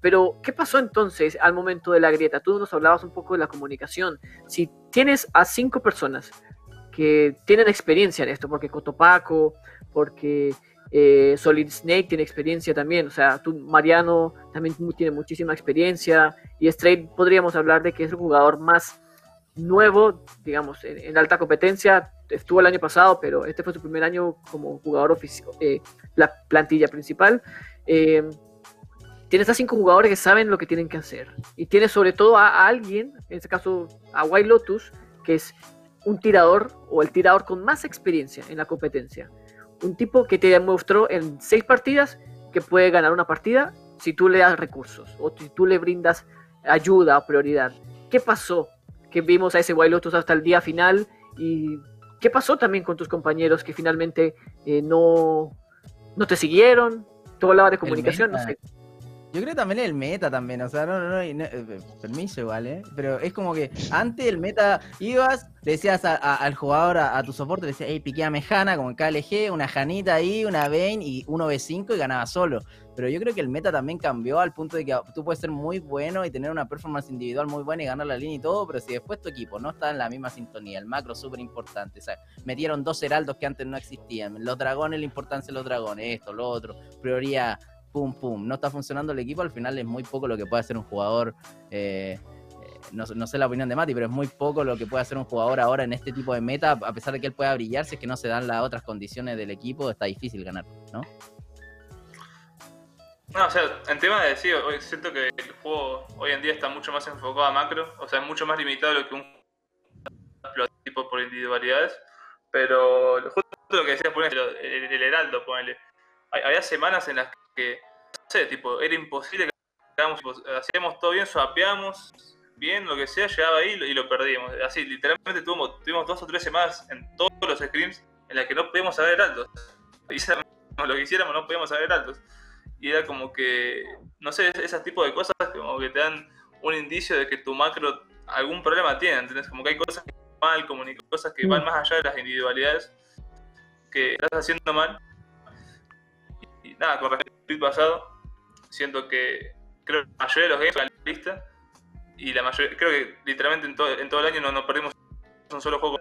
Pero, ¿qué pasó entonces al momento de la grieta? Tú nos hablabas un poco de la comunicación. Si tienes a cinco personas que tienen experiencia en esto, porque Cotopaco, porque eh, Solid Snake tiene experiencia también, o sea, tú, Mariano también tiene muchísima experiencia, y Straight podríamos hablar de que es el jugador más nuevo, digamos, en, alta competencia, estuvo el año pasado, pero este fue su primer año como jugador oficial, la plantilla principal. Eh, tienes a cinco jugadores que saben lo que tienen que hacer, y tienes sobre todo a, a alguien, en este caso a White Lotus, que es un tirador o el tirador con más experiencia en la competencia. Un tipo que te demostró en seis partidas que puede ganar una partida si tú le das recursos o si tú le brindas ayuda o prioridad. ¿Qué pasó? Que vimos a ese Wild Lotus hasta el día final y qué pasó también con tus compañeros que finalmente eh, no, no te siguieron. Tú hablabas de comunicación, no sé. Yo creo también el meta también, o sea, no, no, no, eh, permiso igual, ¿eh? Pero es como que antes el meta ibas, decías al jugador, a, tu soporte, le decías, hey, piqueame Hanna como en KLG, una Janita ahí, una Vayne y uno B5 y ganaba solo. Pero yo creo que el meta también cambió al punto de que tú puedes ser muy bueno y tener una performance individual muy buena y ganar la línea y todo, pero si después tu equipo no está en la misma sintonía, el macro súper importante, o sea, metieron dos heraldos que antes no existían, los dragones, la importancia de los dragones, esto, lo otro, prioridad, pum, pum, no está funcionando el equipo, al final es muy poco lo que puede hacer un jugador. Eh, eh, no, sé la opinión de Mati, pero es muy poco lo que puede hacer un jugador ahora en este tipo de meta, a pesar de que él pueda brillar, si es que no se dan las otras condiciones del equipo, está difícil ganar, ¿no? No, o sea, en tema de decir, siento que el juego hoy en día está mucho más enfocado a macro, o sea, es mucho más limitado lo que un tipo por individualidades, pero justo lo que decías, el, el, el heraldo, ponele. Había semanas en las que, sé, tipo, era imposible que hacíamos todo bien, swapeamos bien, lo que sea, llegaba ahí y lo perdíamos. Así, literalmente tuvimos, tuvimos dos o tres semanas en todos los screens en las que no podíamos saber altos. Hiciéramos lo que hiciéramos, no podíamos saber altos y era como que, no sé, ese tipo de cosas como que te dan un indicio de que tu macro algún problema tiene, ¿entendés? Como que hay cosas que mal, como cosas que van mm. más allá de las individualidades que estás haciendo mal. Y, nada, con respecto al pasado, siento que creo que la mayoría de los games la lista y la mayoría, creo que literalmente en todo, en todo el año no, no perdimos un solo juego,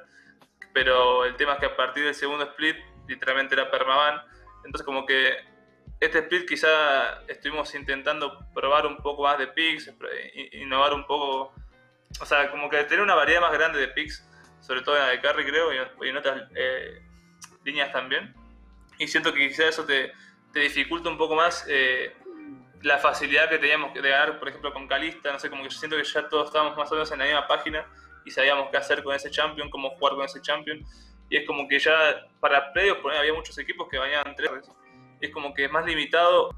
pero el tema es que a partir del segundo split literalmente era permaban, entonces como que este split quizá estuvimos intentando probar un poco más de picks, innovar un poco, o sea, como que tener una variedad más grande de picks, sobre todo en la de carry creo, y en otras eh, líneas también. Y siento que quizá eso te, te dificulta un poco más eh, la facilidad que teníamos de ganar, por ejemplo, con Calista, no sé, como que yo siento que ya todos estábamos más o menos en la misma página y sabíamos qué hacer con ese champion, cómo jugar con ese champion. Y es como que ya para playoffs había muchos equipos que bañaban tres es como que es más limitado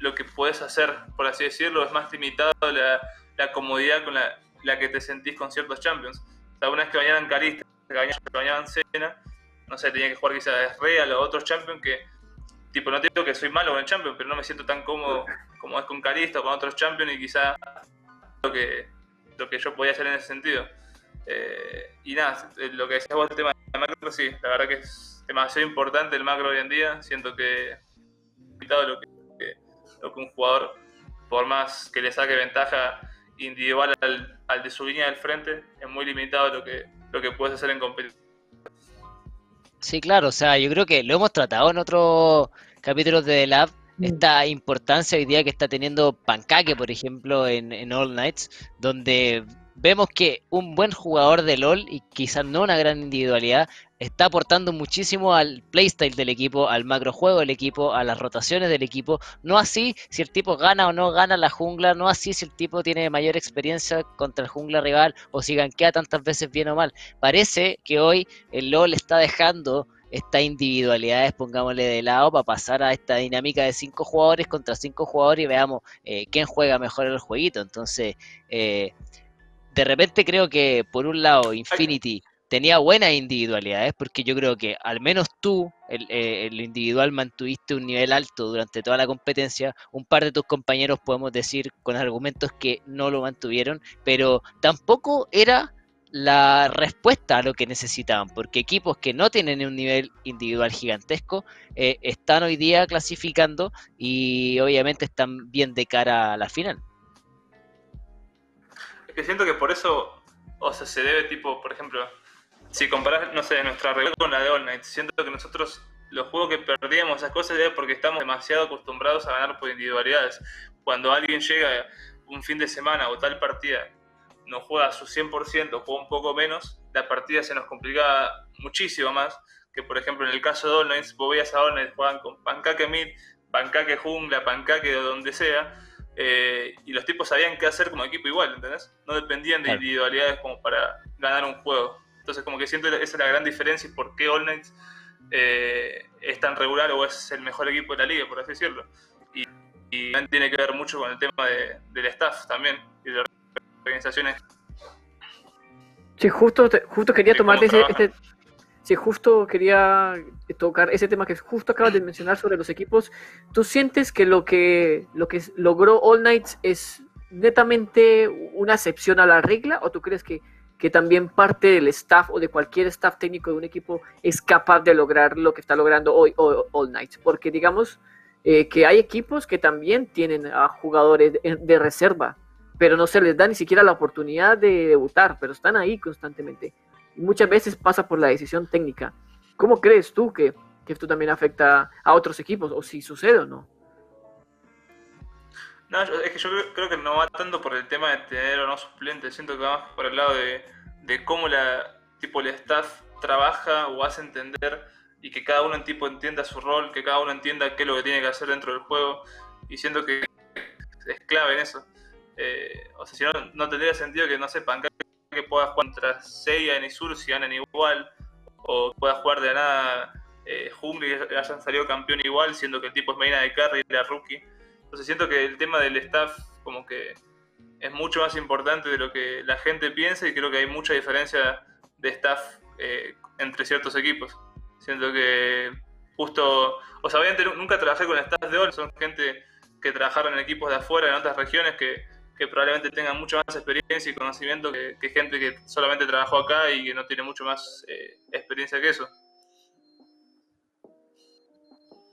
lo que puedes hacer, por así decirlo, es más limitado la, comodidad con la, que te sentís con ciertos champions. O que bañaban Calista, que bañaban Cena, no sé, tenía que jugar quizás Real o otros champions que, tipo, no te digo que soy malo con el champion, pero no me siento tan cómodo como es con Calista o con otros champions y quizás lo que, lo que yo podía hacer en ese sentido. Eh, y nada, lo que decías vos, el tema de macro, sí, la verdad que es demasiado importante el macro hoy en día. Siento que lo que, lo que un jugador, por más que le saque ventaja individual al, de su línea del frente, es muy limitado lo que, lo que puedes hacer en competición. Sí, claro, o sea, yo creo que lo hemos tratado en otros capítulos de The Lab, mm. esta importancia hoy día que está teniendo Pancake, por ejemplo, en, en All Nights, donde vemos que un buen jugador de LOL y quizás no una gran individualidad está aportando muchísimo al playstyle del equipo, al macrojuego del equipo, a las rotaciones del equipo. No así si el tipo gana o no gana la jungla, no así si el tipo tiene mayor experiencia contra el jungla rival o si ganquea tantas veces bien o mal. Parece que hoy el LOL está dejando estas individualidades, pongámosle de lado, para pasar a esta dinámica de cinco jugadores contra cinco jugadores y veamos eh, quién juega mejor el jueguito. Entonces, eh, de repente creo que por un lado Infinity tenía buenas individualidades, porque yo creo que al menos tú, eh, el, individual, mantuviste un nivel alto durante toda la competencia. Un par de tus compañeros podemos decir con argumentos que no lo mantuvieron, pero tampoco era la respuesta a lo que necesitaban, porque equipos que no tienen un nivel individual gigantesco eh, están hoy día clasificando y obviamente están bien de cara a la final. Es que siento que por eso, o sea, se debe tipo, por ejemplo, si comparas, no sé, nuestra regla con la de All Night, siento que nosotros los juegos que perdíamos esas cosas es porque estamos demasiado acostumbrados a ganar por individualidades. Cuando alguien llega un fin de semana o tal partida, no juega a su 100%, juega un poco menos, la partida se nos complica muchísimo más que, por ejemplo, en el caso de All Night, vos veías a All Night, juegan con pancaque mid, pancaque jungla, pancaque de donde sea, eh, y los tipos sabían qué hacer como equipo igual, ¿entendés? No dependían de individualidades como para ganar un juego. Entonces, como que siento esa es la gran diferencia y por qué All Knights eh, es tan regular o es el mejor equipo de la liga, por así decirlo. Y, tiene que ver mucho con el tema del staff también y de las organizaciones. Sí, justo, justo quería tomarte ese, Sí, justo quería tocar ese tema que justo acabas de mencionar sobre los equipos. ¿Tú sientes que lo que, lo que logró All Knights es netamente una excepción a la regla o tú crees que, que también parte del staff o de cualquier staff técnico de un equipo es capaz de lograr lo que está logrando hoy All Knights? Porque digamos eh, que hay equipos que también tienen a jugadores de, de reserva, pero no se les da ni siquiera la oportunidad de debutar, pero están ahí constantemente muchas veces pasa por la decisión técnica. ¿Cómo crees tú que, esto también afecta a otros equipos o si sucede o no? No, es que yo creo, que no va tanto por el tema de tener o no suplentes, siento que va más por el lado de, cómo la tipo el staff trabaja o hace entender y que cada uno tipo entienda su rol, que cada uno entienda qué es lo que tiene que hacer dentro del juego y siento que es clave en eso. Eh, o sea, si no, no tendría sentido que no sepan que pueda jugar contra Seiya en Isur si ganan igual, o pueda jugar de nada eh, Jungli y hayan salido campeón igual, siendo que el tipo es Medina de carry y era rookie. Entonces siento que el tema del staff como que es mucho más importante de lo que la gente piensa y creo que hay mucha diferencia de staff eh, entre ciertos equipos. Siento que justo, o sea, nunca trabajé con staff de All, son gente que trabajaron en equipos de afuera, en otras regiones, que que probablemente tengan mucho más experiencia y conocimiento que, gente que solamente trabajó acá y que no tiene mucho más eh, experiencia que eso.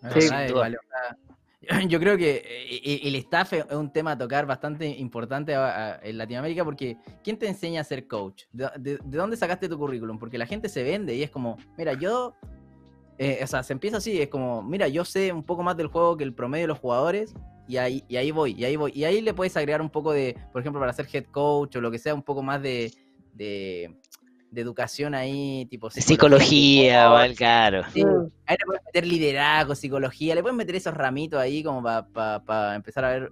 yo creo que eh, el staff es un tema a tocar bastante importante en Latinoamérica porque ¿quién te enseña a ser coach? ¿De, dónde sacaste tu currículum? Porque la gente se vende y es como, mira, yo, eh, o sea, se empieza así, es como, mira, yo sé un poco más del juego que el promedio de los jugadores y ahí, y ahí voy, y ahí voy. Y ahí le puedes agregar un poco de, por ejemplo, para ser head coach o lo que sea, un poco más de, de, educación ahí, tipo psicología, o claro. Sí, ahí le puedes meter liderazgo, psicología, le puedes meter esos ramitos ahí como para empezar a ver,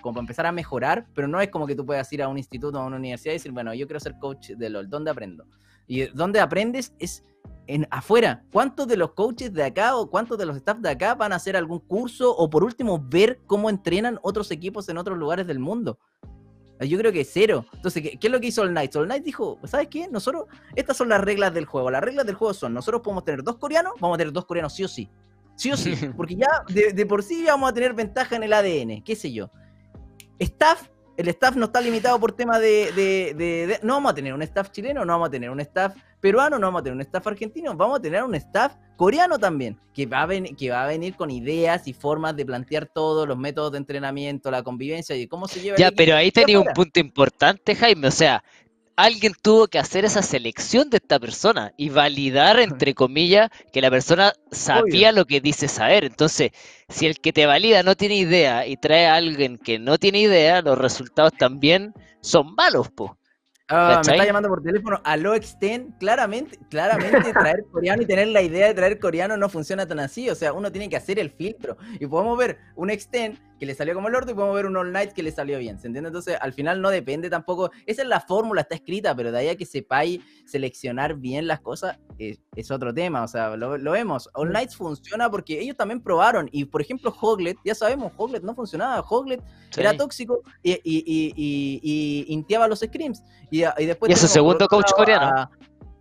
como para empezar a mejorar, pero no es como que tú puedas ir a un instituto o a una universidad y decir, bueno, yo quiero ser coach de LOL, ¿dónde aprendo? Y dónde aprendes es en afuera. ¿Cuántos de los coaches de acá o cuántos de los staff de acá van a hacer algún curso o por último ver cómo entrenan otros equipos en otros lugares del mundo? Yo creo que cero. Entonces, ¿qué, es lo que hizo All Knight? All Knight dijo, ¿sabes qué? Nosotros, estas son las reglas del juego. Las reglas del juego son, nosotros podemos tener dos coreanos, vamos a tener dos coreanos sí o sí. Sí o sí. Porque ya de, por sí vamos a tener ventaja en el ADN, qué sé yo. Staff el staff no está limitado por tema de, No vamos a tener un staff chileno, no vamos a tener un staff peruano, no vamos a tener un staff argentino, vamos a tener un staff coreano también, que va a, que va a venir con ideas y formas de plantear todos los métodos de entrenamiento, la convivencia y cómo se lleva. Ya, pero ahí tenía un punto importante, Jaime, o sea, alguien tuvo que hacer esa selección de esta persona y validar, entre comillas, que la persona sabía lo que dice saber. Entonces, si el que te valida no tiene idea y trae a alguien que no tiene idea, los resultados también son malos, po. Ah, me está llamando por teléfono. Aló Extend, claramente, claramente traer coreano y tener la idea de traer coreano no funciona tan así. O sea, uno tiene que hacer el filtro. Y podemos ver un Extend que le salió como el orto y podemos ver un All Night que le salió bien. ¿Se entiende? Entonces, al final no depende tampoco. Esa es la fórmula, está escrita, pero de ahí a que sepáis seleccionar bien las cosas es, otro tema. O sea, lo, vemos. All Nights funciona porque ellos también probaron. Y por ejemplo, Hoglet, ya sabemos, Hoglet no funcionaba. Hoglet era tóxico y, y, y, y, intiaba los screams. Y, después. Y es su segundo coach coreano.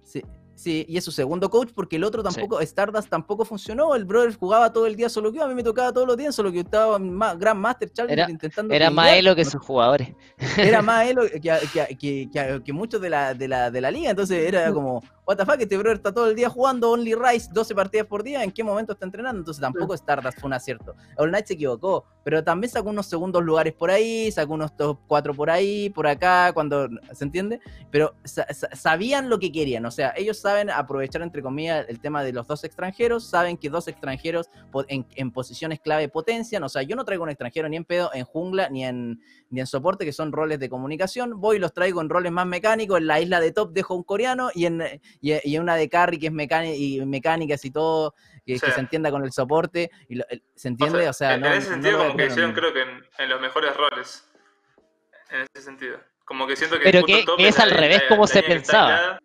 sí, Sí, y es su segundo coach porque el otro tampoco, Stardust tampoco funcionó. El brother jugaba todo el día solo que a mí me tocaba todos los días, solo que estaba en Gran Master Challenge era, intentando. Era más elo que sus jugadores. Era más elo que, muchos de la, de, la, de la liga. Entonces era como, what the fuck, este brother está todo el día jugando Only Rise, 12 partidas por día, ¿en qué momento está entrenando? Entonces tampoco Stardust fue un acierto. All Night se equivocó, pero también sacó unos segundos lugares por ahí, sacó unos top 4 por ahí, por acá, cuando, ¿se entiende? Pero sabían lo que querían, o sea, ellos saben aprovechar, entre comillas, el tema de los dos extranjeros, saben que dos extranjeros en, posiciones clave potencian, o sea, yo no traigo un extranjero ni en pedo, en jungla, ni en, ni en soporte, que son roles de comunicación, voy y los traigo en roles más mecánicos, en la isla de top dejo un coreano y en y, una de carry que es mecánica y mecánicas y todo, que, se entienda con el soporte, y se entiende, o sea, en, ese sentido como que hicieron creo que en, los mejores roles, en ese sentido. Como que siento que Pero que, es al revés como se pensaba.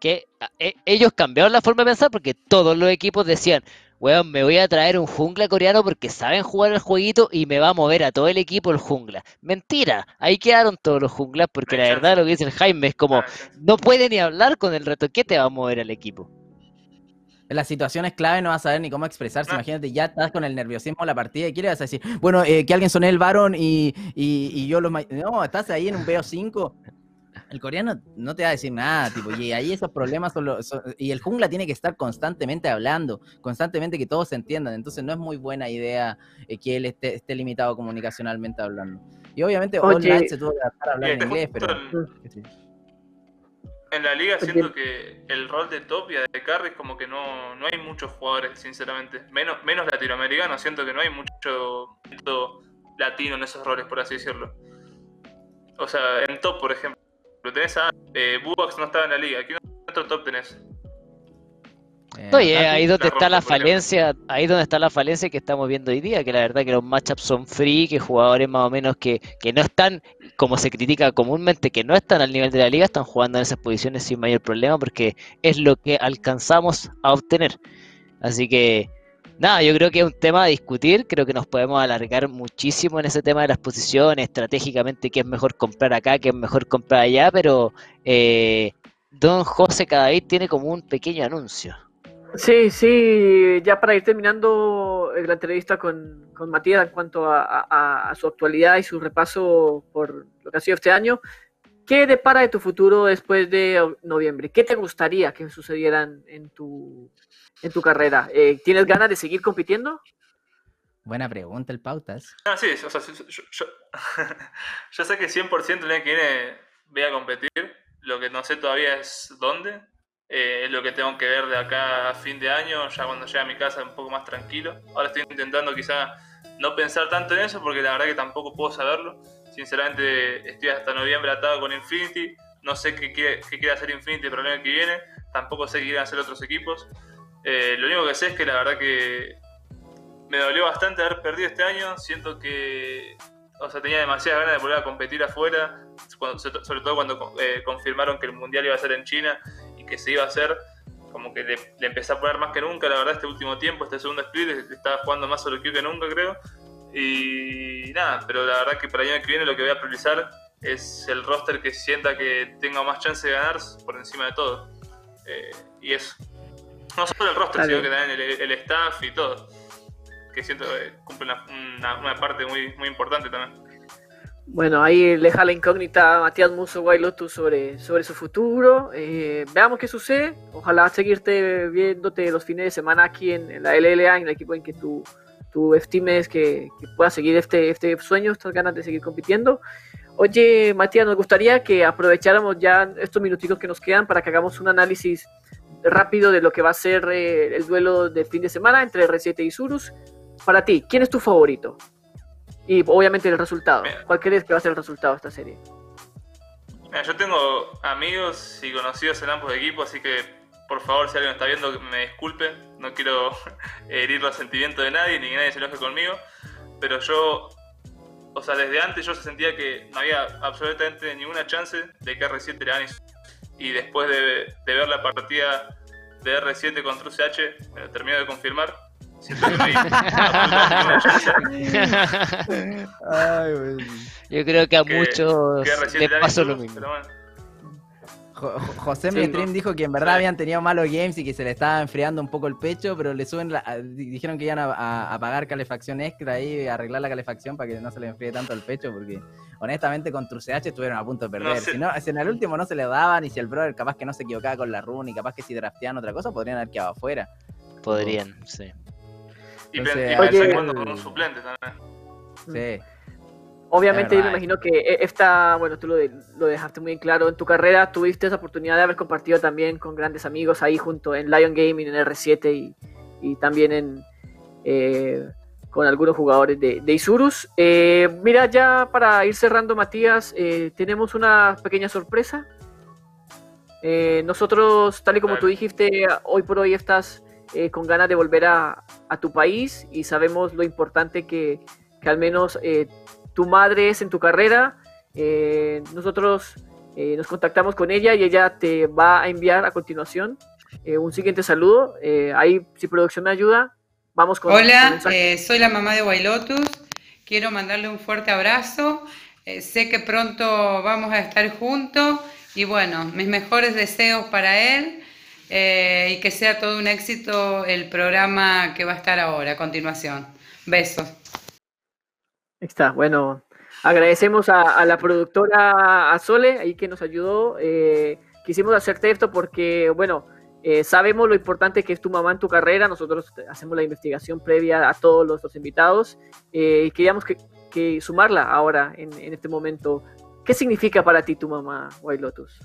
Que, eh, ellos cambiaron la forma de pensar porque todos los equipos decían, weón, me voy a traer un jungla coreano porque saben jugar el jueguito y me va a mover a todo el equipo el jungla. Mentira, ahí quedaron todos los junglas porque la verdad lo que dice el Jaime es como, no puede ni hablar con el reto, ¿qué te va a mover al equipo? en las situaciones clave no vas a saber ni cómo expresarse. Ah. Imagínate, ya estás con el nerviosismo de la partida y quieres decir, bueno, eh, que alguien soné el varón y, y, y yo lo... ma- No, estás ahí en un BO5. El coreano no te va a decir nada, tipo, y ahí esos problemas son los... son- y el jungla tiene que estar constantemente hablando, constantemente que todos se entiendan. Entonces no es muy buena idea eh, que él esté, esté limitado comunicacionalmente hablando. Y obviamente All Oye. Night se tuvo que adaptar a hablar en inglés, pero... en- la liga Oye. siento que el rol de top y de carry es como que no, no hay muchos jugadores, sinceramente. Menos, menos latinoamericanos, siento que no hay mucho latino en esos roles, por así decirlo. O sea, en top, por ejemplo, tenés a eh, Bubax no estaba en la liga. ¿Qué otro top tenés? Eh, No, y es Tati, ahí donde está la falencia, ahí donde está la falencia que estamos viendo hoy día, que la verdad que los matchups son free, que jugadores más o menos que, que no están, como se critica comúnmente, que no están al nivel de la liga, están jugando en esas posiciones sin mayor problema, porque es lo que alcanzamos a obtener. Así que, nada, yo creo que es un tema a discutir, creo que nos podemos alargar muchísimo en ese tema de las posiciones, estratégicamente qué es mejor comprar acá, qué es mejor comprar allá, pero eh, Don José Cadavid tiene como un pequeño anuncio. Sí, sí, ya para ir terminando eh, la entrevista con, con Matías en cuanto a, a- su actualidad y su repaso por lo que ha sido este año, ¿qué depara de tu futuro después de noviembre? ¿Qué te gustaría que sucedieran en tu, en tu carrera? Eh, ¿Tienes ganas de seguir compitiendo? Buena pregunta el Pautas. Ah, sí, o sea, yo, yo- yo- yo sé que 100% el año que viene voy a competir. Lo que no sé todavía es dónde. Eh, es lo que tengo que ver de acá a fin de año, ya cuando llegue a mi casa un poco más tranquilo. Ahora estoy intentando quizá no pensar tanto en eso porque la verdad que tampoco puedo saberlo. Sinceramente estoy hasta noviembre atado con Infinity. No sé qué quiere, qué quiere hacer Infinity para el año que viene. Tampoco sé qué quieren hacer otros equipos. Eh, lo único que sé es que la verdad que me dolió bastante haber perdido este año. Siento que o sea, tenía demasiadas ganas de volver a competir afuera, sobre todo cuando eh, confirmaron que el mundial iba a ser en China y que se iba a hacer. Como que le, le empecé a poner más que nunca, la verdad, este último tiempo, este segundo split, estaba jugando más solo que nunca, creo. Y nada, pero la verdad que para el año que viene lo que voy a priorizar es el roster que sienta que tenga más chance de ganar por encima de todo. Eh, y eso. No solo el roster, sino que también el, el staff y todo. Que siento que cumple una, una- una parte muy, muy importante también. Bueno, ahí deja la incógnita a Matías Muso Lotus sobre, sobre su futuro. Eh, veamos qué sucede. Ojalá seguirte viéndote los fines de semana aquí en, en la LLA, en el equipo en que tú, tú estimes que, que puedas seguir este, este sueño, estas ganas de seguir compitiendo. Oye, Matías, nos gustaría que aprovecháramos ya estos minutitos que nos quedan para que hagamos un análisis rápido de lo que va a ser eh, el duelo del fin de semana entre R7 y Surus. Para ti, ¿quién es tu favorito? Y obviamente el resultado. Mira. ¿Cuál crees que va a ser el resultado de esta serie? Mira, yo tengo amigos y conocidos en ambos equipos, así que por favor, si alguien está viendo, me disculpe. No quiero herir los sentimientos de nadie, ni que nadie se enoje conmigo. Pero yo, o sea, desde antes yo sentía que no había absolutamente ninguna chance de que R7 le gane. Y después de, de ver la partida de R7 contra UCH, me lo termino de confirmar. Siento que hay. Ay. Yo creo que a Que- muchos que R7 les pasó lo mismo. pero bueno. Jo- Jo- José Sí, no. dijo que en verdad Sí. habían tenido malos games y que se le estaba enfriando un poco el pecho, pero le suben la- a- di- dijeron que iban a, a- a pagar calefacción extra y arreglar la calefacción para que no se le enfríe tanto el pecho, porque honestamente con CH estuvieron a punto de perder. No. Si, no, si en el último no se le daban y si el brother capaz que no se equivocaba con la run y capaz que si drafteaban otra cosa, podrían haber quedado afuera. Podrían, sí. Y, jugando con un suplente también. Sí. Obviamente, yo me imagino que e- esta, bueno, tú lo, de- lo dejaste muy claro. En tu carrera tuviste esa oportunidad de haber compartido también con grandes amigos ahí junto en Lion Gaming, en R7 y, y también en eh, con algunos jugadores de, de Isurus. Eh, mira, ya para ir cerrando, Matías, eh, tenemos una pequeña sorpresa. Eh, nosotros, tal y como tú dijiste, hoy por hoy estás eh, con ganas de volver a, a tu país y sabemos lo importante que, que al menos eh, tu madre es en tu carrera. Eh, nosotros eh, nos contactamos con ella y ella te va a enviar a continuación eh, un siguiente saludo. Eh, ahí, si producción me ayuda, vamos con. Hola, eh, soy la mamá de Wailotus. Quiero mandarle un fuerte abrazo. Sé que pronto vamos a estar juntos y bueno, mis mejores deseos para él. y que sea todo un éxito el programa que va a estar ahora, a continuación. Besos. Está, bueno, agradecemos a, la productora Azole, ahí que nos ayudó. Eh, quisimos hacerte esto porque, bueno, eh, sabemos lo importante que es tu mamá en tu carrera, nosotros hacemos la investigación previa a todos los, invitados y queríamos que, sumarla ahora en, en, este momento. ¿Qué significa para ti tu mamá, White Lotus?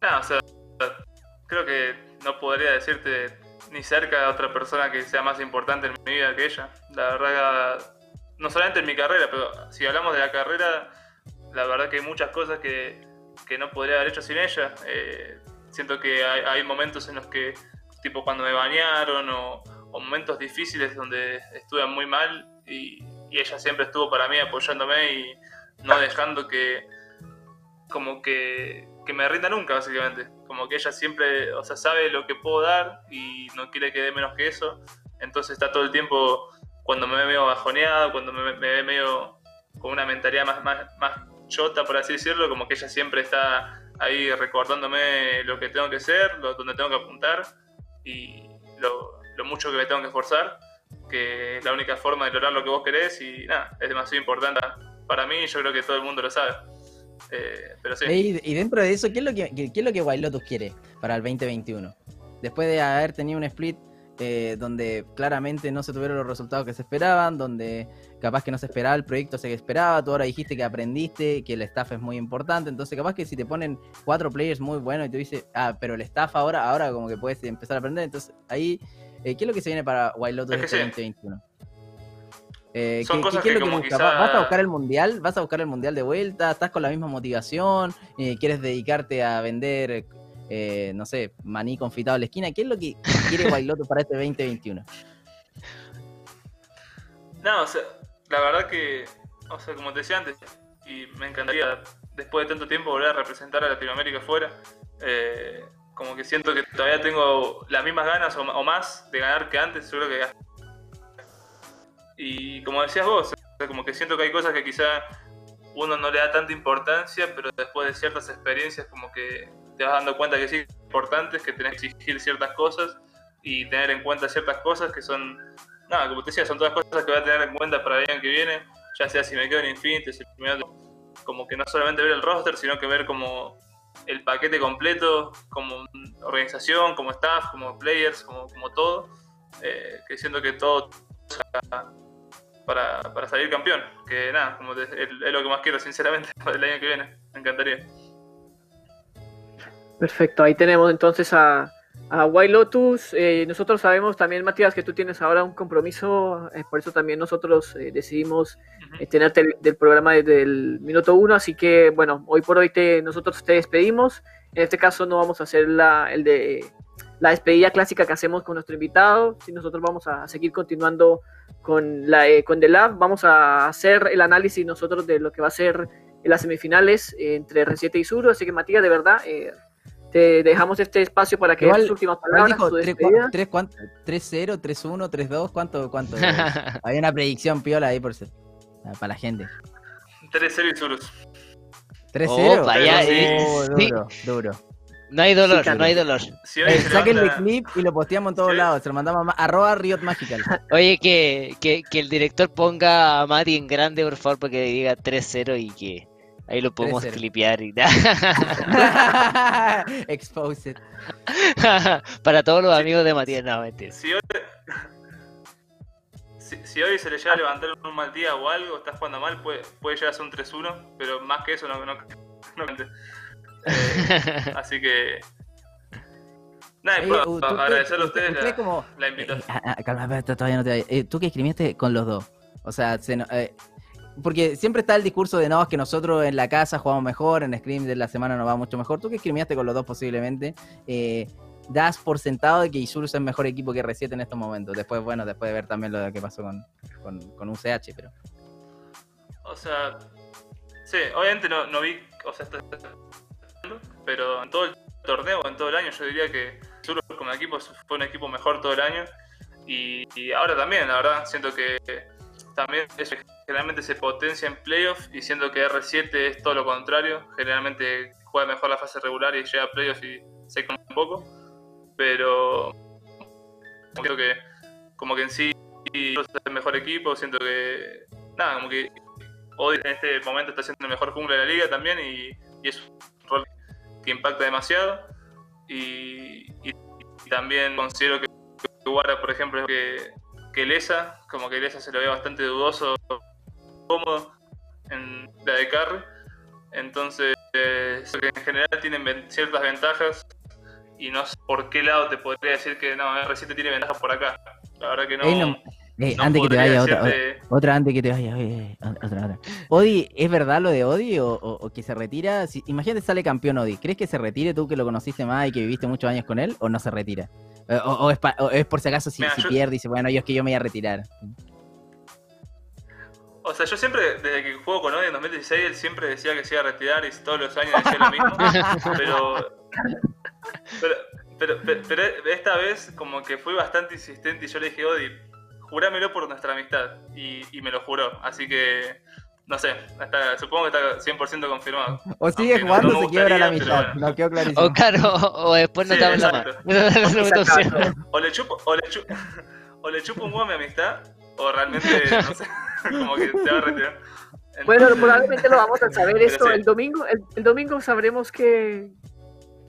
No, o sea, creo que no podría decirte ni cerca de otra persona que sea más importante en mi vida que ella. La verdad, no solamente en mi carrera, pero si hablamos de la carrera, la verdad que hay muchas cosas que, que no podría haber hecho sin ella. Eh, siento que hay, momentos en los que, tipo cuando me bañaron o, momentos difíciles donde estuve muy mal y, y ella siempre estuvo para mí apoyándome y no dejando que como que que me rinda nunca, básicamente. Como que ella siempre, o sea, sabe lo que puedo dar y no quiere que dé menos que eso. Entonces está todo el tiempo, cuando me ve medio bajoneado, cuando me, ve medio con una mentalidad más, más, más chota, por así decirlo, como que ella siempre está ahí recordándome lo que tengo que ser, lo, donde tengo que apuntar y lo, lo mucho que me tengo que esforzar, que es la única forma de lograr lo que vos querés y nada, es demasiado importante para mí y yo creo que todo el mundo lo sabe. Eh, pero sí. y, dentro de eso, ¿qué es, lo que, qué, es lo que quiere para el 2021? Después de haber tenido un split eh, donde claramente no se tuvieron los resultados que se esperaban, donde capaz que no se esperaba el proyecto se esperaba, tú ahora dijiste que aprendiste, que el staff es muy importante, entonces capaz que si te ponen cuatro players muy buenos y tú dices, ah, pero el staff ahora, ahora como que puedes empezar a aprender, entonces ahí, eh, ¿qué es lo que se viene para Wild Lotus este 2021? Eh, Son cosas que, como quizá... ¿Vas a buscar el mundial? ¿Vas a buscar el mundial de vuelta? ¿Estás con la misma motivación? Eh, ¿Quieres dedicarte a vender, eh, no sé, maní confitado a la esquina? ¿Qué es lo que quiere Bailoto para este 2021? No, o sea, la verdad que, o sea, como te decía antes, y me encantaría después de tanto tiempo volver a representar a Latinoamérica afuera. como que siento que todavía tengo las mismas ganas o, más de ganar que antes. Seguro que y como decías vos, como que siento que hay cosas que quizá uno no le da tanta importancia, pero después de ciertas experiencias como que te vas dando cuenta que sí importantes, que tenés que exigir ciertas cosas y tener en cuenta ciertas cosas que son, nada, como te decía, son todas cosas que voy a tener en cuenta para el año que viene, ya sea si me quedo en Infinity, si me como que no solamente ver el roster, sino que ver como el paquete completo, como organización, como staff, como players, como, como todo, eh, que siento que todo para, para salir campeón. Que nada, como es, lo que más quiero, sinceramente, para el año que viene. Me encantaría. Perfecto, ahí tenemos entonces a, a White Lotus. Eh, nosotros sabemos también, Matías, que tú tienes ahora un compromiso, eh, por eso también nosotros eh, decidimos tenerte del programa desde el minuto uno. Así que, bueno, hoy por hoy te, nosotros te despedimos. En este caso no vamos a hacer la, el de la despedida clásica que hacemos con nuestro invitado. Si nosotros vamos a seguir continuando con, la, eh, con The Lab, vamos a hacer el análisis nosotros de lo que va a ser en las semifinales entre R7 y Sur. Así que, Matías, de verdad, eh, te dejamos este espacio para que tus últimas palabras. Dijo, 3-0, 3-1, 3-2, ¿cuánto? cuánto? Hay una predicción piola ahí por ser, para la gente. 3-0 y Surus. 3-0. Oh, duro, duro. No hay dolor, no hay dolor. Eh, saquen el clip y lo posteamos en todos lados. Se lo mandamos a arroba Riot Magical. Oye, que, que, que, el director ponga a Mati en grande, por favor, para que diga 3-0 y que ahí lo podemos clipear y nada. Exposed. para todos los amigos de Matías, no, mentira. Si hoy, si, hoy se le llega a levantar un mal día o algo, estás jugando mal, puede, puede llegar a ser un 3-1, pero más que eso no, no, no eh, así que. Nada, uh, agradecerle a ustedes la, invitación. Eh, ah, ah, calma, todavía no te eh, Tú que escribiste con los dos. O sea, porque siempre está el discurso de no, es que nosotros en la casa jugamos mejor, en Scream de la semana nos va mucho mejor. Tú que escribiste con los dos posiblemente, das por sentado de que Isurus es mejor equipo que R7 en estos momentos. Después, bueno, después de ver también lo que pasó con, con, UCH, pero. O sea, sí, obviamente no, no vi, o sea, pero en todo el torneo, en todo el año, yo diría que Sur como equipo fue un equipo mejor todo el año. Y, ahora también, la verdad, siento que también generalmente se potencia en playoff y siento que R7 es todo lo contrario. Generalmente juega mejor la fase regular y llega a playoffs y se come un poco. Pero creo que como que en sí es el mejor equipo, siento que nada, como que hoy en este momento está siendo el mejor jungla de la liga también y, y es un rol que impacta demasiado. Y, y- también considero que Guara, por ejemplo, que, que Lesa, como que Lesa se lo ve bastante dudoso, cómodo en la de carry. Entonces, eh, en general tienen ciertas ventajas y no sé por qué lado te podría decir que no, R7 tiene ventajas por acá. La verdad que no. Eh, no antes que te vaya, otra, decirte- otra antes que te vaya, oye, otra, otra. Odi, ¿es verdad lo de Odi o, o- o que se retira? Si, imagínate sale campeón Odi, ¿crees que se retire tú que lo conociste más y que viviste muchos años con él o no se retira? Eh, O, o es, pa- o es por si acaso si, Mira, si yo- pierde y dice, bueno, yo es que yo me voy a retirar. O sea, yo siempre, desde que juego con Odi en 2016, él siempre decía que se iba a retirar y todos los años decía lo mismo. pero, pero, pero, pero- pero esta vez como que fui bastante insistente y yo le dije, Odi, jurámelo por nuestra amistad. Y, y me lo juró. Así que, no sé, está- supongo que está 100% confirmado. O sigue Aunque no- jugando no me se quiebra la gustaría, pero amistad. bueno. No quedó clarísimo. O claro, o, o después no Sí, te habla más. No. O le chupo, o le chupo, o le chupo un huevo a mi amistad, o realmente, no sé, como que se va a retirar. Bueno, Entonces, probablemente lo vamos a saber esto sí. el domingo. El, el domingo sabremos que.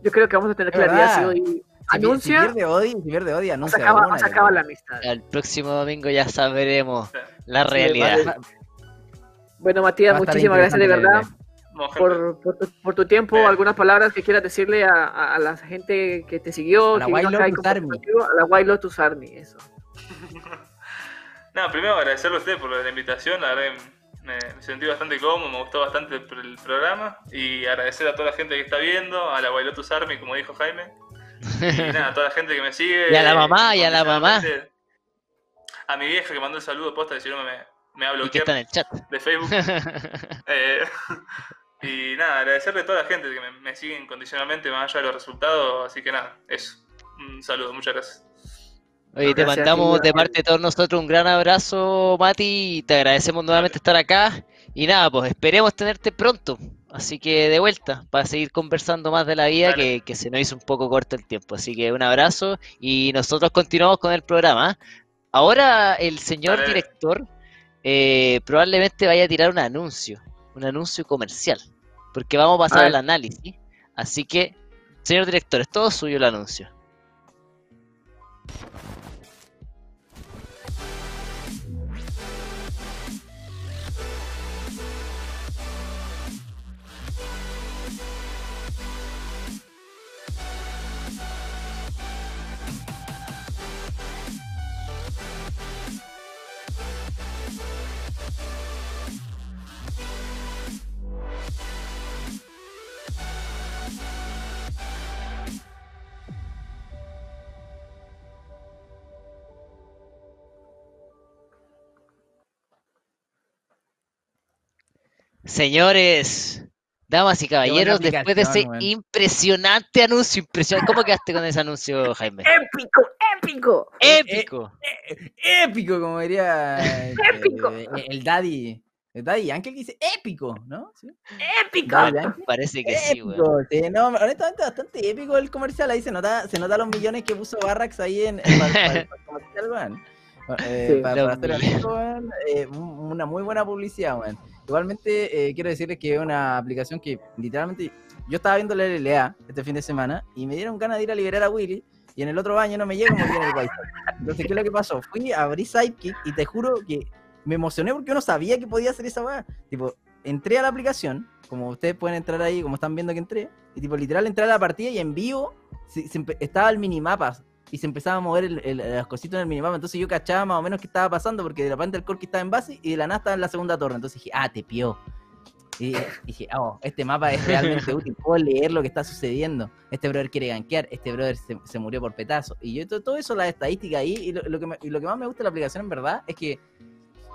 Yo creo que vamos a tener claridad si hoy anuncia Si pierde Odi, si pierde Odi, se anuncia acaba, se acaba la amistad. El próximo domingo ya sabremos la Sí, realidad. vale. Bueno, Matías, muchísimas gracias de verdad por, por, tu, por tu tiempo. Eh. Algunas palabras que quieras decirle a, a- a la gente que te siguió, A la y Lotus Army. contigo, a la White Lotus Army, eso. No, primero agradecerle a usted por la invitación, la verdad me, me sentí bastante cómodo, me gustó bastante el, el programa y agradecer a toda la gente que está viendo, a la Wailotus Army, como dijo Jaime, y nada, a toda la gente que me sigue. Y a la mamá, y a la mamá. A mi vieja que mandó el saludo posta, si no me, me que está en el chat. de Facebook. Eh, y nada, agradecerle a toda la gente que me, me sigue incondicionalmente más allá de los resultados, así que nada, eso. Un saludo, muchas gracias. Oye, te Gracias a ti, mandamos de parte de todos nosotros un gran abrazo, Mati, y te agradecemos nuevamente estar acá. Y nada, pues esperemos tenerte pronto. Así que de vuelta, para seguir conversando más de la vida, que, que se nos hizo un poco corto el tiempo. Así que un abrazo y nosotros continuamos con el programa. ¿ah? Ahora el señor director eh, probablemente vaya a tirar un anuncio, un anuncio comercial, porque vamos a pasar al análisis. Así que, señor director, es todo suyo el anuncio. Señores, damas y caballeros, después de ese impresionante anuncio, impresionante, ¿cómo quedaste con ese anuncio, Jaime? ¡Épico! ¡Épico! Épico. Épico, como diría este, Épico. el, el Daddy. El Daddy Yankee dice épico, ¿no? ¿Sí? ¡Épico! Parece que sí, sí, no, honestamente bastante épico el comercial, ahí se nota, se nota los millones que puso Barrax ahí en, el comercial, weón. Eh, Sí. para, para hacer weón, eh, un- una muy buena publicidad, weón. Igualmente, eh, quiero decirles que es una aplicación que literalmente yo estaba viendo la LLA este fin de semana y me dieron ganas de ir a liberar a Willy y en el otro baño no me llega como tiene el wifi. Entonces, ¿qué es lo que pasó? Fui, abrí Sidekick y te juro que me emocioné porque yo no sabía que podía hacer esa weá. Tipo, entré a la aplicación, como ustedes pueden entrar ahí, como están viendo que entré, y tipo, literal entré a la partida y en vivo estaba el minimapa y se empezaba a mover el, el- las cositas en el minimapa. Entonces yo cachaba más o menos qué estaba pasando porque de repente el Corki estaba en base y de la nada estaba en la segunda torre. Entonces dije, ah, te pió. Y dije, oh, este mapa es realmente útil, puedo leer lo que está sucediendo. Este brother quiere gankear, este brother se, se murió por petazo. Y yo to- todo eso, la estadística ahí, y lo, lo que me- y lo que más me gusta de la aplicación en verdad es que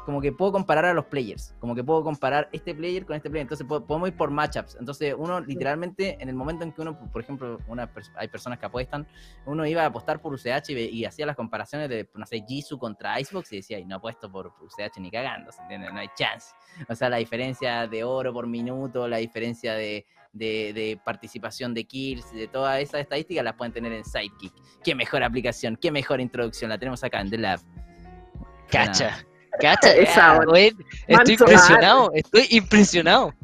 como que puedo comparar a los players, como que puedo comparar este player con este player, entonces po- podemos ir por matchups, entonces uno literalmente en el momento en que uno, por ejemplo, una hay personas que apuestan, uno iba a apostar por UCH y, y hacía las comparaciones de, no sé, Jisoo contra Icebox y decía, y no apuesto por UCH ni cagando, ¿se entiende? No hay chance. O sea, la diferencia de oro por minuto, la diferencia de, de, de participación de kills, de todas esas estadísticas, las pueden tener en Sidekick. Qué mejor aplicación, qué mejor introducción, la tenemos acá en The Lab. Cacha, cacha. Esa, ah, Estoy impresionado, estoy impresionado.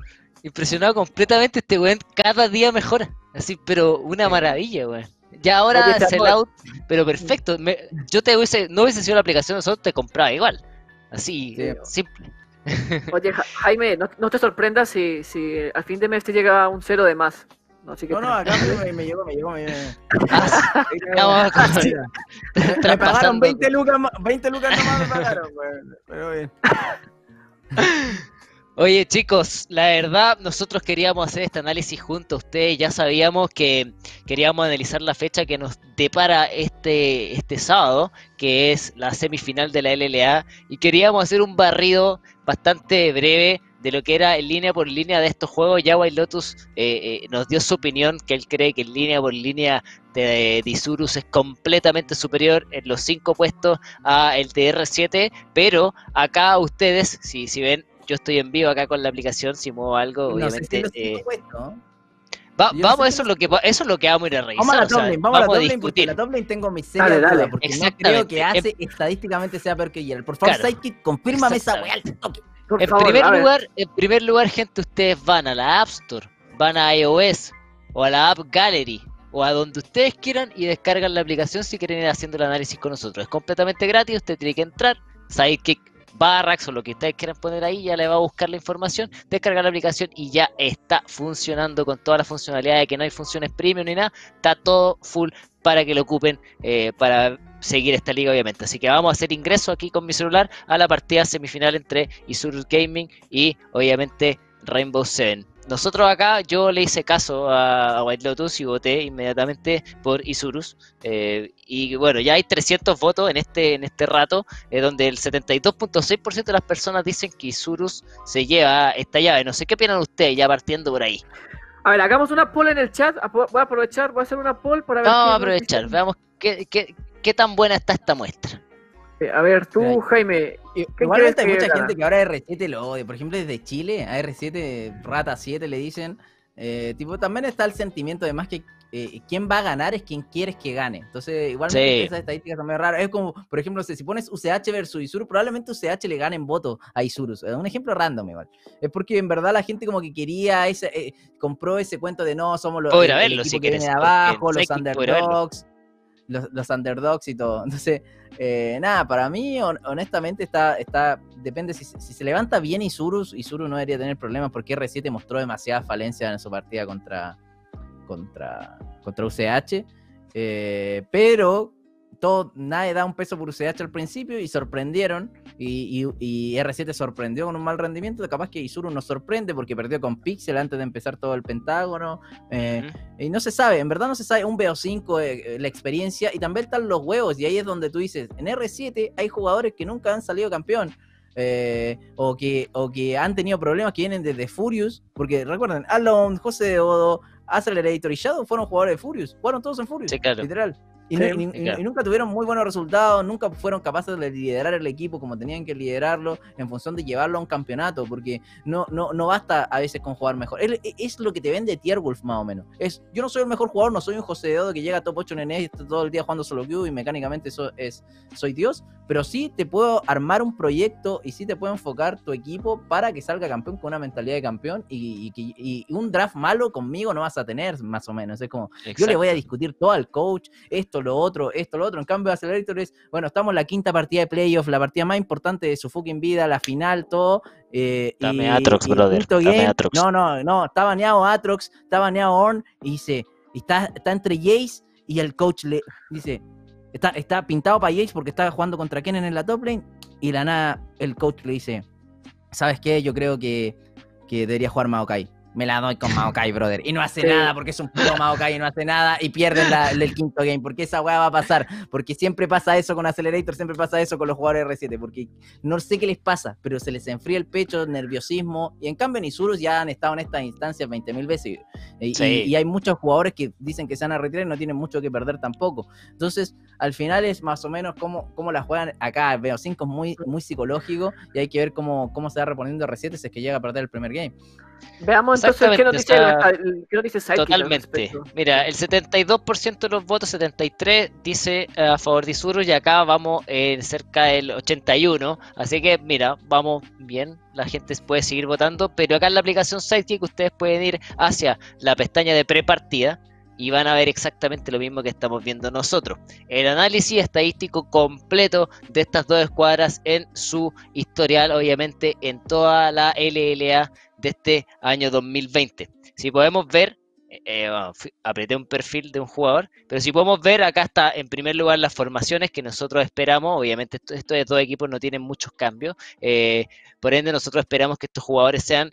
Impresionado completamente este weón. Cada día mejora. Así, pero una maravilla, weón. Ya ahora Oye, te Sellout, pero perfecto. Me- yo te hubiese, no hubiese sido la aplicación, nosotros te compraba igual. Así, Sí. simple. Oye, Ja- Jaime, no, no te sorprendas si, si al fin de mes te llega un cero de más. No, No, no, acá me, me llegó, me llegó, me llegó. Ah, Me pagaron traspasando. 20 lucas, ma- 20 lucas nomás me pagaron, weón. Pero bien. Oye chicos, la verdad nosotros queríamos hacer este análisis junto a ustedes, ya sabíamos que queríamos analizar la fecha que nos depara este, este sábado, que es la semifinal de la LLA, y queríamos hacer un barrido bastante breve de lo que era en línea por línea de estos juegos. Ya White Lotus eh, eh, nos dio su opinión, que él cree que en línea por línea de Disurus es completamente superior en los cinco puestos a el TR7, pero acá ustedes, si, si ven, yo estoy en vivo acá con la aplicación, si muevo algo, No si obviamente. eh, ¿no? va- no vamos, sé eso si es lo que eso es lo que vamos a ir a revisar. Vamos a la top lane, vamos a la top lane porque la top lane tengo mis serias Dale, dale. dudas, porque no creo que Em- hace estadísticamente sea peor que Yel. Por favor, Claro. Sidekick, confírmame esa weá al toque. Por En favor, primer lugar, en primer lugar, gente, ustedes van a la App Store, van a iOS o a la App Gallery o a donde ustedes quieran y descargan la aplicación si quieren ir haciendo el análisis con nosotros. Es completamente gratis, usted tiene que entrar, Sidekick Barracks o lo que ustedes quieran poner ahí, ya le va a buscar la información, descargar la aplicación y ya está funcionando con todas las funcionalidades de que no hay funciones premium ni nada, está todo full para que lo ocupen eh, para seguir esta liga obviamente. Así que vamos a hacer ingreso aquí con mi celular a la partida semifinal entre Isurus Gaming y obviamente Rainbow Seven. Nosotros acá, yo le hice caso a, a White Lotus y voté inmediatamente por Isurus. eh, y bueno, ya hay 300 votos en este, en este rato, eh, donde el 72.6% de las personas dicen que Isurus se lleva esta llave. No sé qué opinan ustedes, ya partiendo por ahí. A ver, hagamos una poll en el chat. Voy a aprovechar, voy a hacer una poll para ver. Vamos a aprovechar, veamos qué, qué, qué tan buena está esta muestra. A ver, tú, Jaime. I- ¿Qué Igualmente hay mucha gente que ahora R7 lo odia. Por ejemplo, desde Chile, a R7, Rata 7 le dicen. eh, tipo, también está el sentimiento de más que eh, quien va a ganar es quien quieres que gane. Entonces, igualmente Sí. esas estadísticas son medio raras. Es como, por ejemplo, si pones UCH versus Isuru, probablemente UCH le gane en voto a Isurus. Es un ejemplo random igual. Es porque en verdad la gente como que quería ese, eh, compró ese cuento de no, somos los el- a el verlo equipo si que quieres, viene de abajo, los underdogs los, underdogs y todo. Entonces, eh, nada, para mí, hon- honestamente, está, está depende si, se levanta bien Isurus, Isuru no debería tener problemas porque R7 mostró demasiadas falencias en su partida contra, contra, contra UCH. eh, pero todo, nadie da un peso por UCH al principio y sorprendieron. Y, y- y R7 sorprendió con un mal rendimiento. Capaz que Isuru nos sorprende porque perdió con Pixel antes de empezar todo el pentágono. eh, Ujú. y no se sabe, en verdad no se sabe, un BO5, eh, eh, la experiencia, y también están los huevos, y ahí es donde tú dices, en R7 hay jugadores que nunca han salido campeón, eh, o, que, o que han tenido problemas que vienen desde Furious, porque recuerden, Alon, José de Odo, Accelerator y Shadow fueron jugadores de Furious, fueron todos en Furious, Sí, claro. literal. Y, Sí, nu- y- claro. nunca tuvieron muy buenos resultados, nunca fueron capaces de liderar el equipo como tenían que liderarlo en función de llevarlo a un campeonato, porque no, no, no basta a veces con jugar mejor. Es, es lo que te vende Tierwolf más o menos. Es, yo no soy el mejor jugador, no soy un José de Odo que llega a top 8 en NES y está todo el día jugando solo queue y mecánicamente eso es, soy Dios, pero sí te puedo armar un proyecto y sí te puedo enfocar tu equipo para que salga campeón con una mentalidad de campeón y, y y un draft malo conmigo no vas a tener, más o menos. Es como, yo le Exacto. voy a discutir todo al coach, esto, lo otro, esto, lo otro. En cambio, Accelerator es, bueno, estamos en la quinta partida de playoff, la partida más importante de su fucking vida, la final, todo. Eh, Dame y- Atrox, y brother, dame game- Atrox. No, no, no, está baneado Atrox, está baneado Orn, y dice, y está, está entre Jace y el coach le dice, está, está pintado para Jace porque estaba jugando contra Kennen en la top lane, y la nada, el coach le dice, ¿sabes qué? Yo creo que, que debería jugar Maokai. Me la doy con Maokai, brother. Y no hace Sí. nada porque es un puto Maokai y no hace nada y pierden la- el quinto game. Porque esa weá va a pasar. Porque siempre pasa eso con Accelerator, siempre pasa eso con los jugadores R7. Porque no sé qué les pasa, pero se les enfría el pecho, nerviosismo. Y en cambio, en Isurus ya han estado en estas instancias 20.000 veces. Y, Sí. y- y hay muchos jugadores que dicen que se van a retirar y no tienen mucho que perder tampoco. Entonces, al final es más o menos cómo, cómo la juegan acá. Veo 5 es muy, muy psicológico y hay que ver cómo, cómo se va reponiendo R7 si es que llega a perder el primer game. Veamos entonces, ¿qué nos dice, o sea, qué nos dice Totalmente. Mira, el 72% de los votos, 73 dice eh, a favor de Isuru y acá vamos en cerca del 81. Así que mira, vamos bien. La gente puede seguir votando, pero acá en la aplicación Sidekick ustedes pueden ir hacia la pestaña de prepartida y van a ver exactamente lo mismo que estamos viendo nosotros. El análisis estadístico completo de estas dos escuadras en su historial, obviamente en toda la LLA de este año 2020. Si podemos ver, eh, eh, apreté un perfil de un jugador, pero si podemos ver, acá está en primer lugar las formaciones que nosotros esperamos. Obviamente, esto- estos dos equipos no tienen muchos cambios. eh, por ende, nosotros esperamos que estos jugadores sean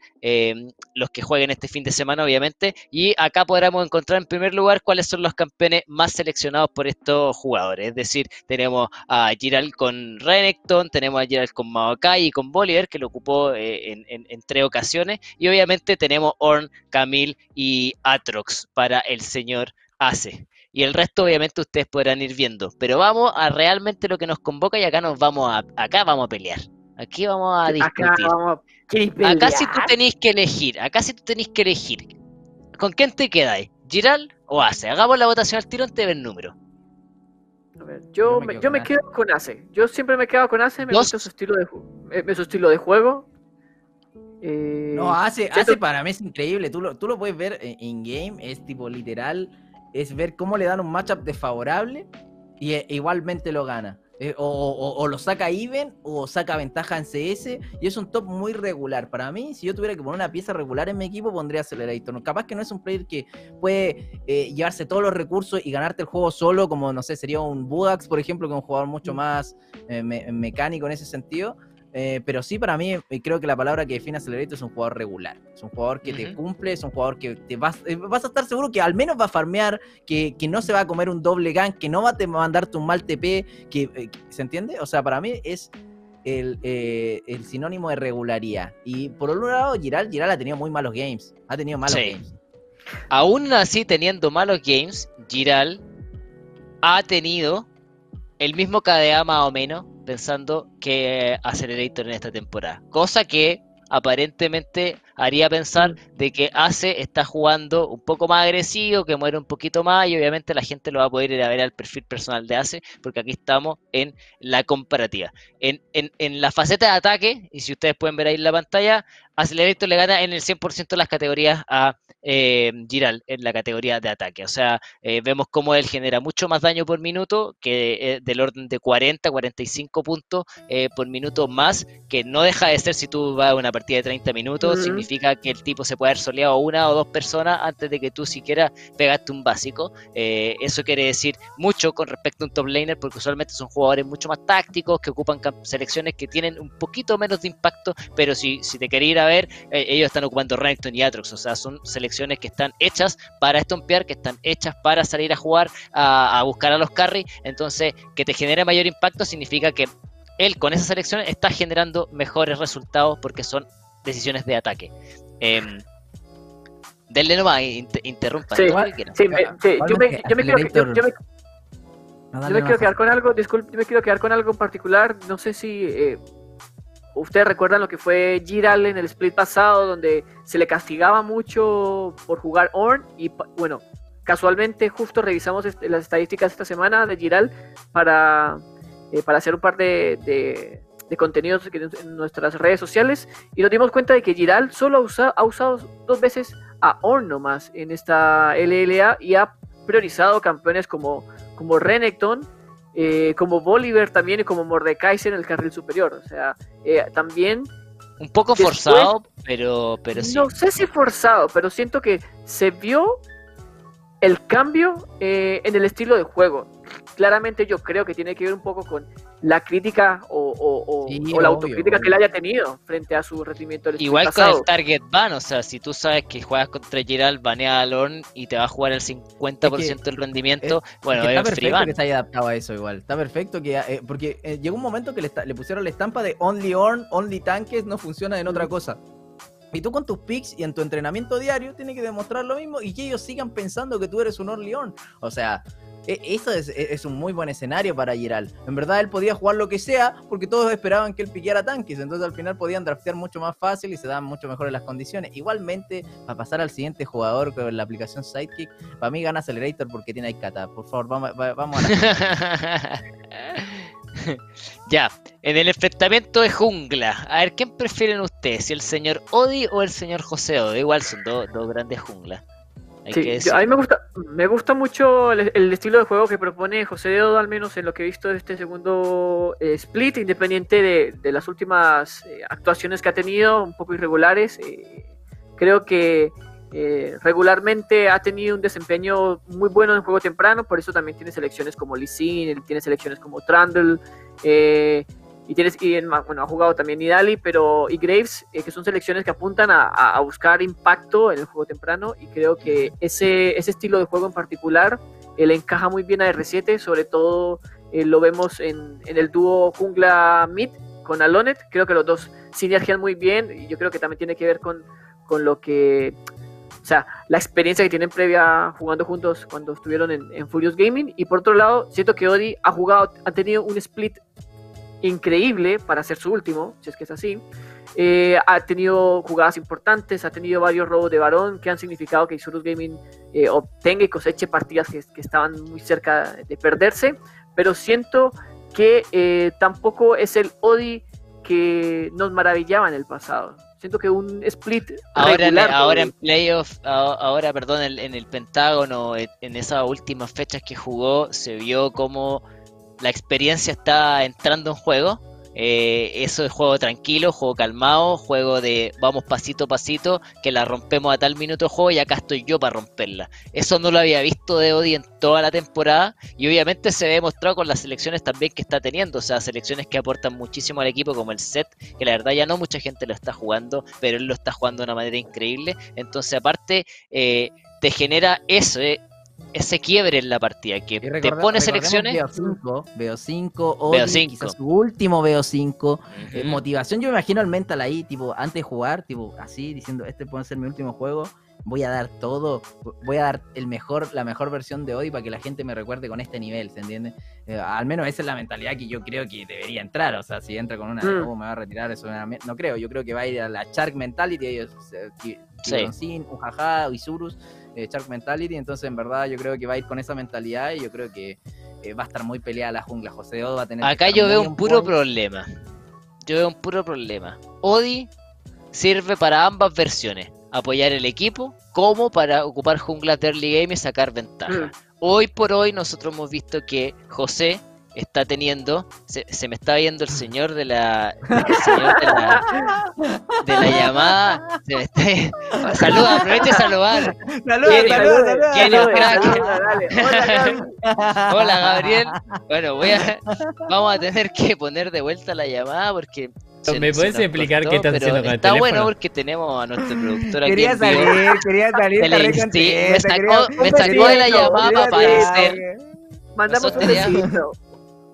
los que jueguen este fin de semana, obviamente. Y acá podremos encontrar en primer lugar cuáles son los campeones más seleccionados por estos jugadores. Es decir, tenemos a Giral con Renekton, tenemos a Giral con Maokai y con Bolívar, que lo ocupó en, tres ocasiones. Y obviamente tenemos Orn, Camille y Para el señor Ace. Y el resto obviamente ustedes podrán ir viendo. Pero vamos a realmente lo que nos convoca y acá nos vamos a, acá vamos a pelear. Aquí vamos a Acá discutir. vamos a... ¿Queréis Acá si tú tenéis que elegir, acá si tú tenéis que elegir, ¿con quién te quedáis? ¿Giral o Ace? Hagamos la votación al tiro antes de ver el número. A ver, yo, Yo me me, quedo yo con me Ace. quedo con Ace. Yo siempre me he quedado con Ace, me gusta su estilo de, eh, me- su estilo de juego. Eh, No, hace, hace para mí es increíble. Tú lo, tú lo puedes ver en- in-game, es tipo literal, es ver cómo le dan un matchup desfavorable y eh, igualmente lo gana. Eh, o, o- o lo saca even o saca ventaja en CS y es un top muy regular. Para mí, si yo tuviera que poner una pieza regular en mi equipo, pondría Accelerator. Capaz que no es un player que puede eh, llevarse todos los recursos y ganarte el juego solo, como no sé, sería un Budax, por ejemplo, que es un jugador mucho más eh, me- mecánico en ese sentido. Eh, pero sí, para mí, eh, creo que la palabra que define Accelerator es un jugador regular. Es un jugador que te cumple, es un jugador que te vas, eh, vas a estar seguro que al menos va a farmear, que, que no se va a comer un doble gank, que no va a te- mandarte un mal TP, que, eh, ¿se entiende? O sea, para mí es el, eh, el sinónimo de regularidad. Y por otro lado, Giral, Giral ha tenido muy malos games. Ha tenido malos Sí. games. Aún así, teniendo malos games, Giral ha tenido el mismo KDA más o menos, pensando que Accelerator en esta temporada. Cosa que aparentemente haría pensar de que Ace está jugando un poco más agresivo, que muere un poquito más y obviamente la gente lo va a poder ir a ver al perfil personal de Ace, porque aquí estamos en la comparativa. En, en- en la faceta de ataque, y si ustedes pueden ver ahí en la pantalla, Accelerator le gana en el 100% de las categorías a eh, Giral en la categoría de ataque. O sea, eh, vemos cómo él genera mucho más daño por minuto, que eh, del orden de 40, 45 puntos eh, por minuto más, que no deja de ser si tú vas a una partida de 30 minutos, significa que el tipo se puede haber soleado una o dos personas antes de que tú siquiera pegaste un básico. Eso quiere decir mucho con respecto a un top laner, porque usualmente son jugadores mucho más tácticos, que ocupan selecciones que tienen un poquito menos de impacto, pero si, si te querés ir a ver, ellos están ocupando Renekton y Atrox, o sea, son selecciones que están hechas para estompear, que están hechas para salir a jugar, a, a buscar a los carry, entonces que te genere mayor impacto significa que él con esa selección está generando mejores resultados porque son decisiones de ataque. Eh, denle nomás, inter- interrumpan Sí, todo lo que quieran. Sí, me- sí, yo me, yo me quiero, yo- yo me- No, yo dale me quiero nomás, quedar con algo, disculpe, yo me quiero quedar con algo en particular. No sé si eh, ustedes recuerdan lo que fue Giral en el split pasado, donde se le castigaba mucho por jugar Orn. Y bueno, casualmente, justo revisamos las estadísticas esta semana de Giral para, eh, para hacer un par de, de- contenidos en nuestras redes sociales. Y nos dimos cuenta de que Giral solo ha, usa- ha usado dos veces a Orn nomás en esta LLA y ha priorizado campeones como como Renekton, eh, como Bolívar también y como Mordekaiser en el carril superior. O sea, eh, también, Un poco después- forzado, pero, pero sí. no sé si forzado, pero siento que se vio el cambio eh, en el estilo de juego. Claramente yo creo que tiene que ver un poco con la crítica o, o- o- Sí, o la obvio, autocrítica que él haya tenido frente a su rendimiento del Igual con el target ban, o sea, si tú sabes que juegas contra Giral, banea a Lorn y te va a jugar el 50% del rendimiento, bueno, Es que es está free perfecto ban. que se haya adaptado a eso igual. Está perfecto que... eh, porque eh, llegó un momento que le, pusieron la estampa de Only Orn, Only Tanques, no funciona en otra cosa. Y tú con tus picks y en tu entrenamiento diario tienes que demostrar lo mismo y que ellos sigan pensando que tú eres un Only Orn. O sea, eso es, e- es un muy buen escenario para Giral. En verdad él podía jugar lo que sea porque todos esperaban que él piqueara tanques, entonces al final podían draftear mucho más fácil y se daban mucho mejores las condiciones. Igualmente, para pasar al siguiente jugador con la aplicación Sidekick, para mí gana Accelerator porque tiene Aikata. Por favor, vamos, va- vamos a la... ya, en el enfrentamiento de jungla, a ver, ¿quién prefieren ustedes? ¿Si el señor Odi o el señor José Odi? Igual son dos dos grandes junglas. Hay Sí, que yo- decir. a mí me gusta, me gusta mucho el, el estilo de juego que propone José Deodo, al menos en lo que he visto de este segundo eh, split, independiente de, de las últimas eh, actuaciones que ha tenido, un poco irregulares. eh, creo que regularmente ha tenido un desempeño muy bueno en juego temprano, por eso también tiene selecciones como Lee Sin, tiene selecciones como Trundle, eh, y tienes y en bueno ha jugado también Nidali pero y Graves eh, que son selecciones que apuntan a, a- buscar impacto en el juego temprano. Y creo que ese, ese estilo de juego en particular eh, le encaja muy bien a R7 sobre todo eh, lo vemos en, en el dúo jungla mid con Alonet. Creo que los dos sinergian muy bien. Y yo creo que también tiene que ver con, con lo que o sea, la experiencia que tienen previa jugando juntos cuando estuvieron en, en Furious Gaming. Y por otro lado, siento que Odi ha jugado, ha tenido un split increíble para ser su último, si es que es así. Eh, ha tenido jugadas importantes, ha tenido varios robos de varón que han significado que Isurus Gaming eh, obtenga y coseche partidas que, que estaban muy cerca de perderse. Pero siento que eh, tampoco es el Odi que nos maravillaba en el pasado. Siento que un split Ahora, en, regular de ahora en playoff, ahora, perdón, en, en el Pentágono, en, en esas últimas fechas que jugó, se vio como la experiencia está entrando en juego. Eh, eso es juego tranquilo, juego calmado, juego de vamos pasito a pasito, que la rompemos a tal minuto de juego y acá estoy yo para romperla. Eso no lo había visto de Odi en toda la temporada y obviamente se ve demostrado con las selecciones también que está teniendo, o sea, selecciones que aportan muchísimo al equipo como el set, que la verdad ya no mucha gente lo está jugando, pero él lo está jugando de una manera increíble. Entonces aparte eh, te genera eso, eh, ese quiebre en la partida, que te pone selecciones... Veo 5, veo 5, Odi, Veo cinco. quizás su último veo 5. Eh, Ujú. motivación, yo me imagino al mental ahí, tipo, antes de jugar, tipo, así, diciendo, este puede ser mi último juego, voy a dar todo, voy a dar el mejor, la mejor versión de hoy para que la gente me recuerde con este nivel, ¿se entiende? Eh, al menos esa es la mentalidad que yo creo que debería entrar, o sea, si entra con una, Mm. "Oh, me va a retirar, eso no creo, yo creo que va a ir a la Shark Mentality, ellos, eh, Sí. Tiburoncín, Ujaja, Isurus, eh, Shark Mentality, entonces en verdad yo creo que va a ir con esa mentalidad y yo creo que eh, va a estar muy peleada la jungla, José Odo va a tener Acá yo veo un puro point. problema. Yo veo un puro problema. Odi sirve para ambas versiones. Apoyar el equipo como para ocupar junglas de early game y sacar ventaja. Mm. Hoy por hoy nosotros hemos visto que José está teniendo, se, se me está viendo el señor de la, el señor de la, de la llamada, se me está, saluda, aproveche a saludar. Crack. saludos, dale. Hola, Gabriel, bueno voy a, vamos a tener que poner de vuelta la llamada porque se- ¿Me puedes explicar cortó, qué estás haciendo con el Está bueno teléfono? porque tenemos a nuestro productor aquí Quería vivo. salir, quería salir. Sí, me sacó- me sacó de la llamada para aparecer. Mandamos un Nosotros besito.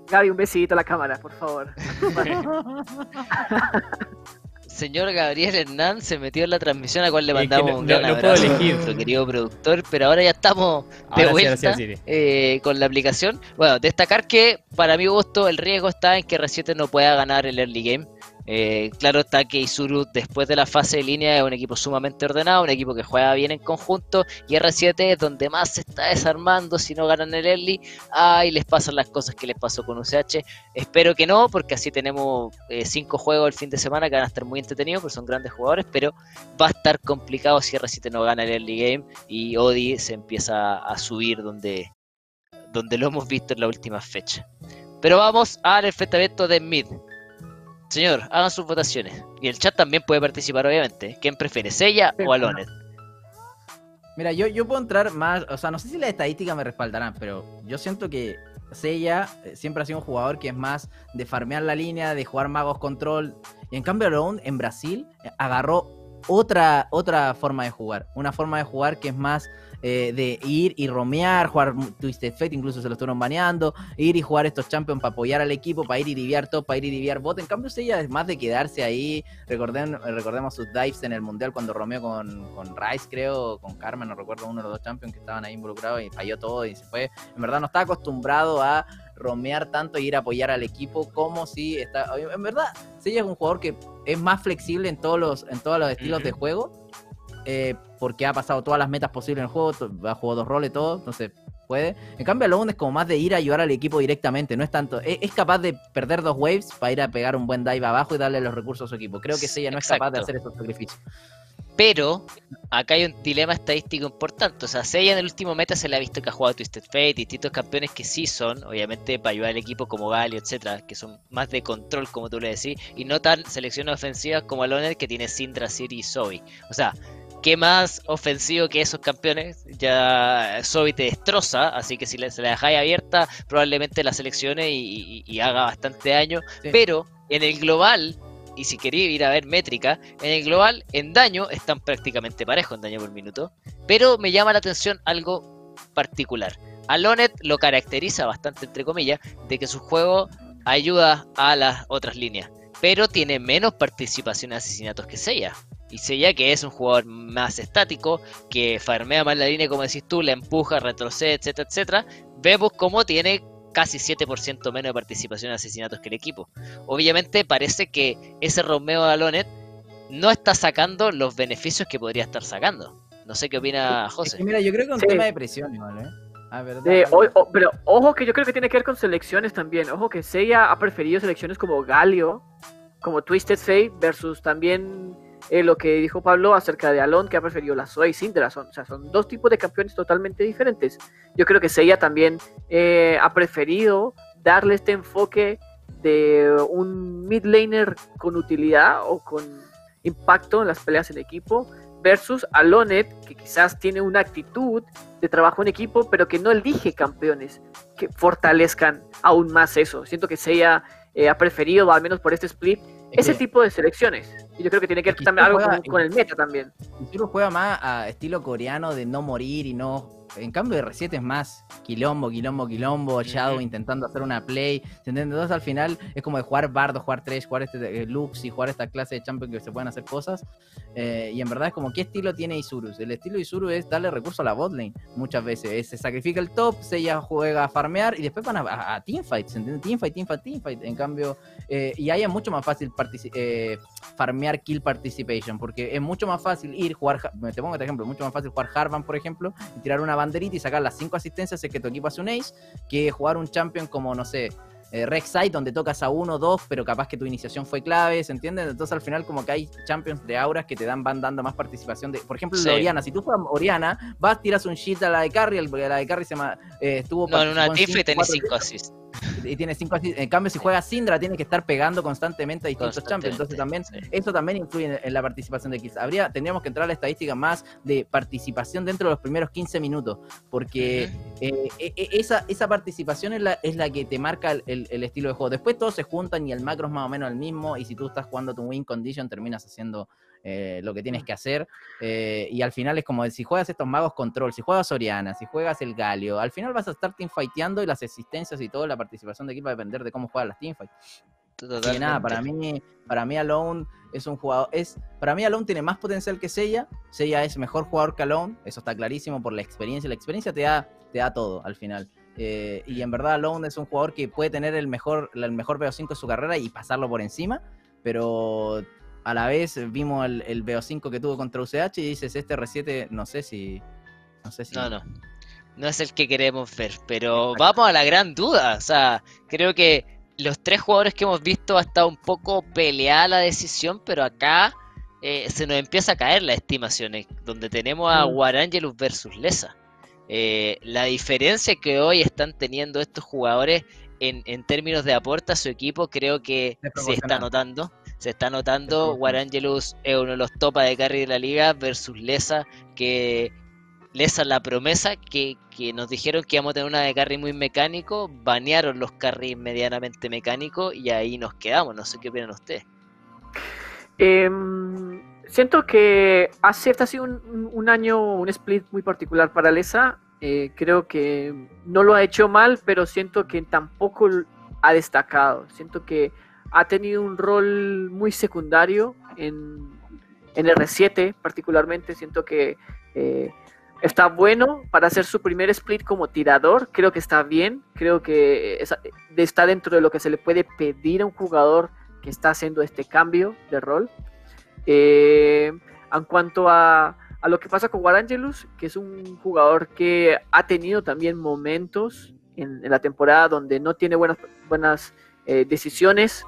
Gaby, un besito a la cámara, por favor. Señor Gabriel Hernán se metió en la transmisión a la cual le Es que mandamos no- un no- gran no puedo abrazo a elegir. nuestro querido productor, pero ahora ya estamos de Ahora sí, ahora vuelta sí, ahora sí. eh, con la aplicación. Bueno, destacar que para mi gusto el riesgo está en que R7 no pueda ganar el early game. Eh, claro está que Isuru después de la fase de línea es un equipo sumamente ordenado, un equipo que juega bien en conjunto y R7 es donde más se está desarmando si no ganan el early. Ay, les pasan las cosas que les pasó con UCH. Espero que no, porque así tenemos eh, cinco juegos el fin de semana que van a estar muy entretenidos, porque son grandes jugadores, pero va a estar complicado si R7 no gana el early game y Odi se empieza a subir donde, donde lo hemos visto en la última fecha. Pero vamos al enfrentamiento de Mid. Señor, hagan sus votaciones. Y el chat también puede participar, obviamente. ¿Quién prefiere, Sella o Alonet? Mira, yo, yo puedo entrar más, o sea, no sé si las estadísticas me respaldarán, pero yo siento que Seiya eh, siempre ha sido un jugador que es más de farmear la línea, de jugar magos control. Y en cambio, Alone en Brasil eh, agarró otra, otra forma de jugar. Una forma de jugar que es más eh, de ir y romear, jugar Twisted Fate, incluso se lo estuvieron baneando, ir y jugar estos champions para apoyar al equipo, para ir y diviar top, para ir y diviar bot. En cambio, ella es más de quedarse ahí. Recordemos, recordemos sus dives en el mundial cuando romeó con, con Rice, creo, con Carmen, no recuerdo uno de los dos champions que estaban ahí involucrados y falló todo y se fue. En verdad, no está acostumbrado a romear tanto y ir a apoyar al equipo como si está. En verdad, Sella es un jugador que es más flexible en todos los, en todos los estilos de juego. Eh, porque ha pasado todas las metas posibles en el juego, ha jugado dos roles, todo, entonces puede. En cambio, Alone es como más de ir a ayudar al equipo directamente, no es tanto. Es, capaz de perder dos waves para ir a pegar un buen dive abajo y darle los recursos a su equipo. Creo que Sella no es capaz de hacer esos sacrificios. Pero acá hay un dilema estadístico importante. O sea, Seiya en el último meta se le ha visto que ha jugado Twisted Fate, distintos campeones que sí son, obviamente, para ayudar al equipo como Galio, etcétera, que son más de control, como tú le decís, y no tan selecciones ofensivas como Aloner, que tiene Syndra, Siri y Zoe. O sea, ¿qué más ofensivo que esos campeones? Ya Zoe te destroza, así que si se la dejáis abierta, probablemente la seleccione y, haga bastante daño. Pero en el global, y si quería ir a ver métrica, en el global, en daño, están prácticamente parejos en daño por minuto. Pero me llama la atención algo particular. Alonet lo caracteriza bastante, entre comillas, de que su juego ayuda a las otras líneas. Pero tiene menos participación en asesinatos que Seiya. Y Seiya, que es un jugador más estático, que farmea más la línea, como decís tú, la empuja, retrocede, etcétera, etcétera. Vemos cómo tiene casi 7% menos de participación en asesinatos que el equipo. Obviamente parece que ese Romeo Alonet no está sacando los beneficios que podría estar sacando. No sé qué opina José. mira, yo creo que es un tema de presión igual, ¿eh? Ah, verdad. pero ojo que yo creo que tiene que ver con selecciones también. Ojo que Seiya ha preferido selecciones como Galio, como Twisted Fate versus también eh, lo que dijo Pablo acerca de Alon, que ha preferido la Zoe y Syndra. Son, o sea, son dos tipos de campeones totalmente diferentes. Yo creo que Seiya también eh, ha preferido darle este enfoque de un mid laner con utilidad o con impacto en las peleas en equipo versus Alonet, que quizás tiene una actitud de trabajo en equipo, pero que no elige campeones que fortalezcan aún más eso. Siento que Seiya eh, ha preferido, al menos por este split, ese tipo de selecciones. Y yo creo que tiene que ver también algo con, el meta también. Si uno juega más a estilo coreano de no morir y no en cambio de R7 es más quilombo, quilombo, quilombo, Shadow intentando hacer una play. ¿Se entiende? Entonces al final es como de jugar Bardo, jugar Trash, jugar este eh, Lux y jugar esta clase de champion que se pueden hacer cosas. Eh, y en verdad es como, ¿qué estilo tiene Isurus? El estilo de Isurus es darle recurso a la botlane muchas veces. se sacrifica el top, se ya juega a farmear y después van a, a, teamfight, ¿se entiende? Teamfight, teamfight, teamfight. En cambio, eh, y ahí es mucho más fácil farmear kill participation porque es mucho más fácil ir, jugar, te pongo este ejemplo, mucho más fácil jugar Harvan, por ejemplo, y tirar una banderita y sacar las 5 asistencias es que tu equipo hace un ace, que jugar un champion como, no sé, eh, Rek'Sai, donde tocas a uno dos, pero capaz que tu iniciación fue clave, ¿se entiende? Entonces al final como que hay champions de auras que te dan, van dando más participación de, por ejemplo, Oriana, si tú juegas Oriana, vas, tiras un shit a la de Carry, la de Carry se eh, estuvo... No, en una tifle tenés 5 assists y tiene cinco En cambio, si juega Syndra, tiene que estar pegando constantemente a distintos champions. Entonces también, eso también influye en, la participación de X. Habría, tendríamos que entrar a la estadística más de participación dentro de los primeros 15 minutos. Porque eh, e, e, esa, esa participación es la, es la que te marca el, estilo de juego. Después todos se juntan y el macro es más o menos el mismo. Y si tú estás jugando tu win condition, terminas haciendo eh, lo que tienes que hacer. Eh, y al final es como si juegas estos magos control, si juegas Oriana, si juegas el Galio, al final vas a estar teamfighteando y las existencias y toda la participación de equipo va a depender de cómo juegan las teamfights. Y nada, para mí, para mí Alone es un jugador, es, para mí Alone tiene más potencial que Seiya, Seiya es mejor jugador que Alone, eso está clarísimo por la experiencia, la experiencia te da, te da todo al final. Eh, y en verdad Alone es un jugador que puede tener el mejor, el mejor BO5 de su carrera y pasarlo por encima, pero a la vez vimos el, el BO5 que tuvo contra UCH y dices, este R7 no sé si... No sé si... No, no. No es el que queremos ver, pero vamos a la gran duda. O sea, creo que los tres jugadores que hemos visto ha estado un poco peleada la decisión, pero acá eh, se nos empieza a caer las estimaciones, donde tenemos a mm. versus Lesa. Eh, la diferencia que hoy están teniendo estos jugadores en, en, términos de aporte a su equipo creo que se está notando. Se está notando, Warangelus es uno de los topas de carry de la liga versus Lesa, que Lesa la promesa que, nos dijeron que íbamos a tener una de carry muy mecánico, banearon los carries medianamente mecánicos y ahí nos quedamos. No sé qué opinan ustedes. Em, siento que hace, ha sido un, un año, un split muy particular para Lesa. Eh, creo que no lo ha hecho mal, pero siento que tampoco ha destacado. Siento que ha tenido un rol muy secundario en, en R7 particularmente. Siento que eh, está bueno para hacer su primer split como tirador. Creo que está bien. Creo que es- está dentro de lo que se le puede pedir a un jugador que está haciendo este cambio de rol. Eh, en cuanto a, a lo que pasa con Warangelus, que es un jugador que ha tenido también momentos en, en la temporada donde no tiene buenas, buenas eh, decisiones.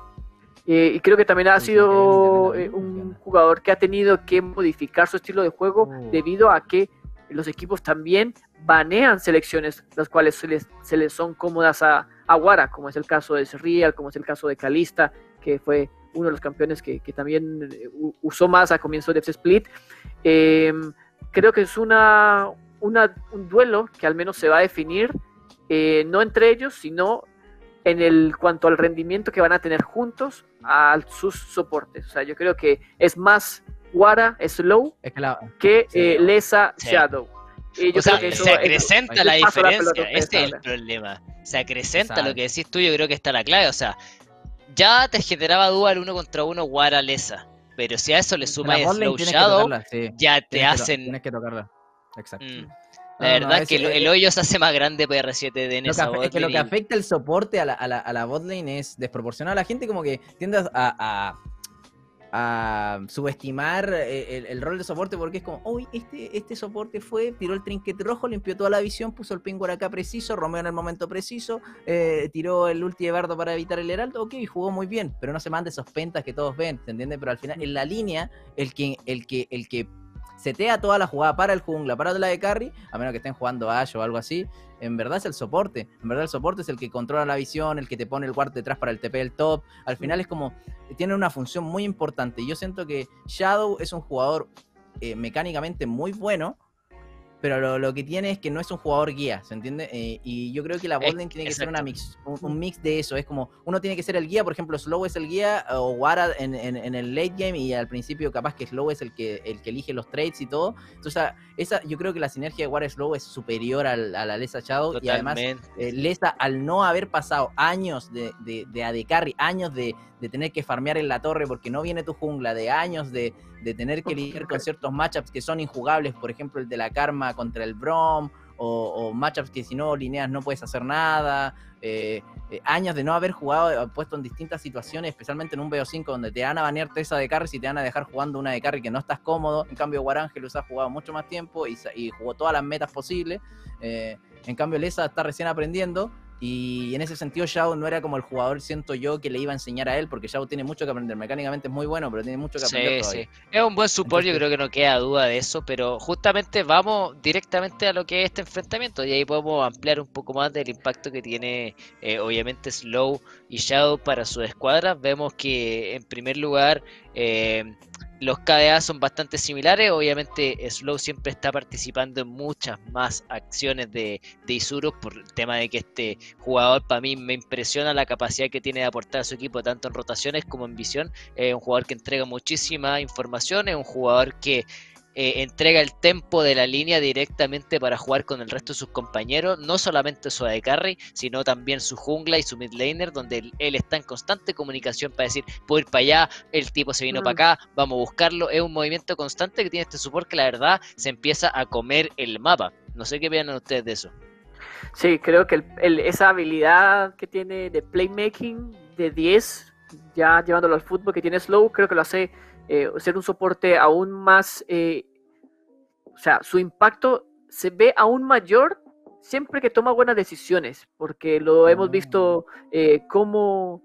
Eh, y creo que también ha sido eh, un jugador que ha tenido que modificar su estilo de juego Oh. debido a que los equipos también banean selecciones las cuales se les, se les son cómodas a, a Wara, como es el caso de Real, como es el caso de Calista, que fue uno de los campeones que, que también eh, usó más a comienzo de este split. Eh, creo que es una, una- un duelo que al menos se va a definir eh, no entre ellos, sino en el cuanto al rendimiento que van a tener juntos a sus soportes. O sea, yo creo que es más Wara Slow Es que la, que Sí. eh, Lesa Sí. Shadow. Y yo o sea, que se acrecenta la la diferencia. pelota a ustedes Este es el problema. Se acrecenta lo que decís tú, yo creo que está la clave. O sea, ya te generaba duda el uno contra uno Guara Lesa. Pero si a eso le la sumas Slow Shadow, tocarla, sí. ya te Tienes que to- hacen. Tienes que tocarla. Exacto. Mm. La no, verdad es- que el, es- el hoyo se hace más grande PR7D en esa es que lo que afecta el soporte a la, a la, a la botlane es desproporcionado. La gente como que tiende a, a, a subestimar eh, el, el rol de soporte porque es como, uy, este, este soporte fue, tiró el trinket rojo, limpió toda la visión, puso el penguin acá preciso, Romeo en el momento preciso, eh, tiró el ulti de Bardo para evitar el heraldo, ok, jugó muy bien, pero no se mande esos pentas que todos ven, ¿se entiende? Pero al final, en la línea, el que, el que, el que setea toda la jugada para el jungla, para la de carry, a menos que estén jugando Ash o algo así, en verdad es el soporte. En verdad el soporte es el que controla la visión, el que te pone el guard detrás para el TP del top. Al final es como, tiene una función muy importante. Yo siento que Shadow es un jugador eh, mecánicamente muy bueno, pero lo, lo que tiene es que no es un jugador guía, ¿se entiende? Eh, y yo creo que la botlane tiene que ser una mix, un, un mix de eso. Es como, uno tiene que ser el guía, por ejemplo, Slow es el guía, o Wara en, en- en el late game, y al principio capaz que Slow es el que, el que elige los trades y todo. Entonces, esa, esa- yo creo que la sinergia de Wara Slow es superior al- a la Lesa Shadow, y además Totalmente. eh, Lesa, al no haber pasado años de, de, de AD carry, años de, de tener que farmear en la torre porque no viene tu jungla, de años de, de tener que lidiar con ciertos matchups que son injugables, por ejemplo el de la Karma contra el Brom, o, o matchups que si no lineas no puedes hacer nada, eh, eh, años de no haber jugado, eh, puesto en distintas situaciones, especialmente en un BO5 donde te van a banear esa de carry y te van a dejar jugando una de carry que no estás cómodo, en cambio Warangelus ha jugado mucho más tiempo y, jugó todas las metas posibles, eh, en cambio Lesa está recién aprendiendo y en ese sentido Shao no era como el jugador, siento yo, que le iba a enseñar a él, porque Shao tiene mucho que aprender. Mecánicamente es muy bueno, pero tiene mucho que aprender Sí, todavía. sí. Es un buen support, yo creo que no queda duda de eso, pero justamente vamos directamente a lo que es este enfrentamiento y ahí podemos ampliar un poco más del impacto que tiene eh, obviamente Slow y Shadow para su escuadra. Vemos que en primer lugar eh, los KDA son bastante similares, obviamente Slow siempre está participando en muchas más acciones de, de Isurus por el tema de que este jugador para mí me impresiona la capacidad que tiene de aportar a su equipo tanto en rotaciones como en visión. Es un jugador que entrega muchísima información, es un jugador que eh, entrega el tempo de la línea directamente para jugar con el resto de sus compañeros, no solamente su AD carry, sino también su jungla y su mid laner, donde él, él está en constante comunicación para decir, puedo ir para allá, el tipo se vino Mm. para acá, vamos a buscarlo, es un movimiento constante que tiene este support que la verdad se empieza a comer el mapa. No sé qué piensan ustedes de eso. Sí, creo que el- el- esa habilidad que tiene de playmaking de 10, ya llevándolo al fútbol que tiene Slow, creo que lo hace eh, ser un soporte aún más, eh, o sea, su impacto se ve aún mayor siempre que toma buenas decisiones, porque lo hemos visto eh, como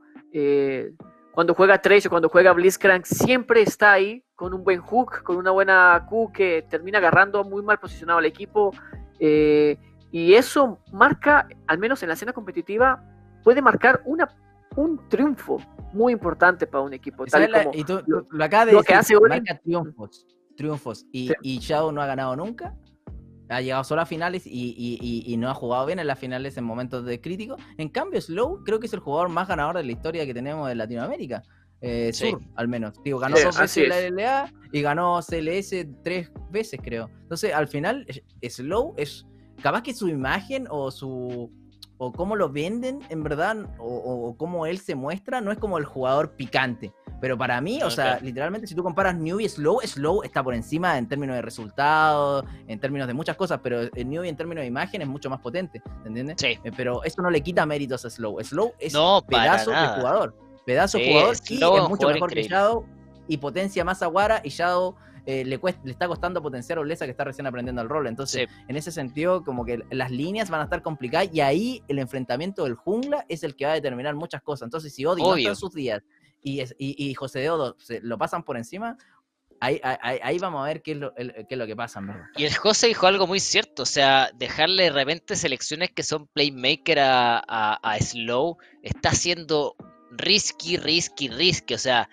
cuando juega Trace o cuando juega Blitzcrank, siempre está ahí con un buen hook, con una buena Q que termina agarrando muy mal posicionado al equipo. eh, y eso marca, al menos en la escena competitiva, puede marcar una, un triunfo muy importante para un equipo. Y Tal y sabes la- como y tú- lo- lo acabas de lo que decir, hace marca triunfos, triunfos, y, Sí. y Shadow no ha ganado nunca, ha llegado solo a finales y, y- y- y no ha jugado bien en las finales en momentos de críticos. En cambio, Slow creo que es el jugador más ganador de la historia que tenemos en Latinoamérica. eh, Sí. Sur, al menos. Digo, ganó Sí, dos veces la. LLA y ganó CLS tres veces, creo. Entonces, al final, es- Slow es. Capaz que su imagen o su. O cómo lo venden, en verdad, o, cómo él se muestra, no es como el jugador picante. Pero para mí, o sea, literalmente, si tú comparas New y Slow, Slow está por encima en términos de resultados, en términos de muchas cosas, pero el New en términos de imagen es mucho más potente, ¿entiendes? Sí. Eh, Pero eso no le quita méritos a Slow. Slow es No, pedazo de jugador. Pedazo de Sí, jugador y es mucho mejor que increíble. Shadow y potencia más a Guara y Shadow eh, le, cuesta- le está costando potenciar a Olesa que está recién aprendiendo el rol. Entonces, Sí. en ese sentido, como que las líneas van a estar complicadas y ahí el enfrentamiento del jungla es el que va a determinar muchas cosas. Entonces, si Odi no Obvio. está en sus días y, es- y, y José de Odo se lo pasan por encima, ahí, ahí, ahí vamos a ver qué es lo, el- qué es lo que pasa, verdad. Y el José dijo algo muy cierto, o sea, dejarle de repente selecciones que son playmaker a, a- a Slow está siendo risky, risky, risky. O sea,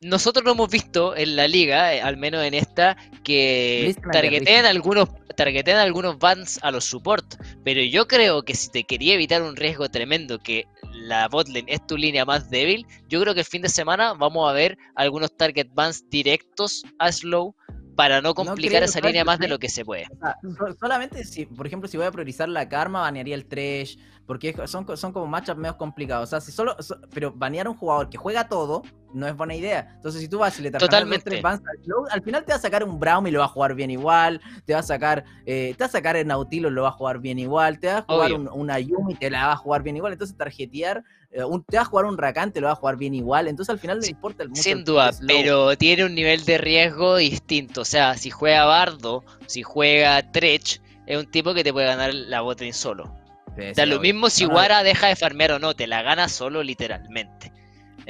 nosotros lo hemos visto en la liga, eh, al menos en esta, que targetean algunos, targetean algunos bans a los support. Pero yo creo que si te quería evitar un riesgo tremendo, que la botlane es tu línea más débil, yo creo que el fin de semana vamos a ver algunos target bans directos a Slow para no complicar creo, esa ¿sabes línea más de lo que se puede. O sea, so- solamente si, por ejemplo, si voy a priorizar la karma, banearía el trash, porque son, son como matchups medio complicados. O sea, si solo, so- pero banear a un jugador que juega todo no es buena idea. Entonces, si tú vas y le Totalmente. bans al final te va a sacar un Braum y lo va a jugar bien igual, te va a sacar, eh, te va a sacar el Nautilus, lo va a jugar bien igual, te va a jugar un, una Yumi, te la va a jugar bien igual. Entonces, tarjetear, eh, un- te va a jugar un Rakan, te lo va a jugar bien igual. Entonces, al final no Sí, importa el mucho Sin duda, pero tiene un nivel de riesgo distinto. O sea, si juega Bardo, si juega Trech, es un tipo que te puede ganar la botlane solo. Sí, Da sí, lo obvio. mismo si Guara deja de farmear o no, te la gana solo literalmente.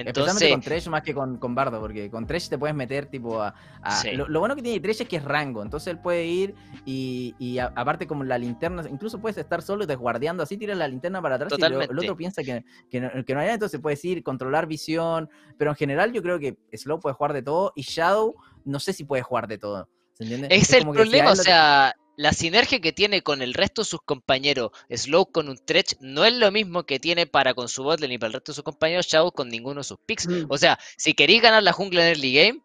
Especialmente Entonces, con Thresh más que con, con Bardo, porque con Thresh te puedes meter tipo a... a- Sí. lo, lo bueno que tiene Thresh es que es rango, entonces él puede ir y, y a- aparte como la linterna, incluso puedes estar solo desguardeando así, tiras la linterna para atrás y lo- el otro piensa que, que, no, que no hay nada, entonces puedes ir, controlar visión, pero en general yo creo que Slow puede jugar de todo y Shadow no sé si puede jugar de todo. ¿Se entiende? es el problema, o sea, la sinergia que tiene con el resto de sus compañeros, Slow con un Trech, no es lo mismo que tiene para con su botlane y para el resto de sus compañeros, Shadow con ninguno de sus picks. Mm. O sea, si queréis ganar la jungla en early game,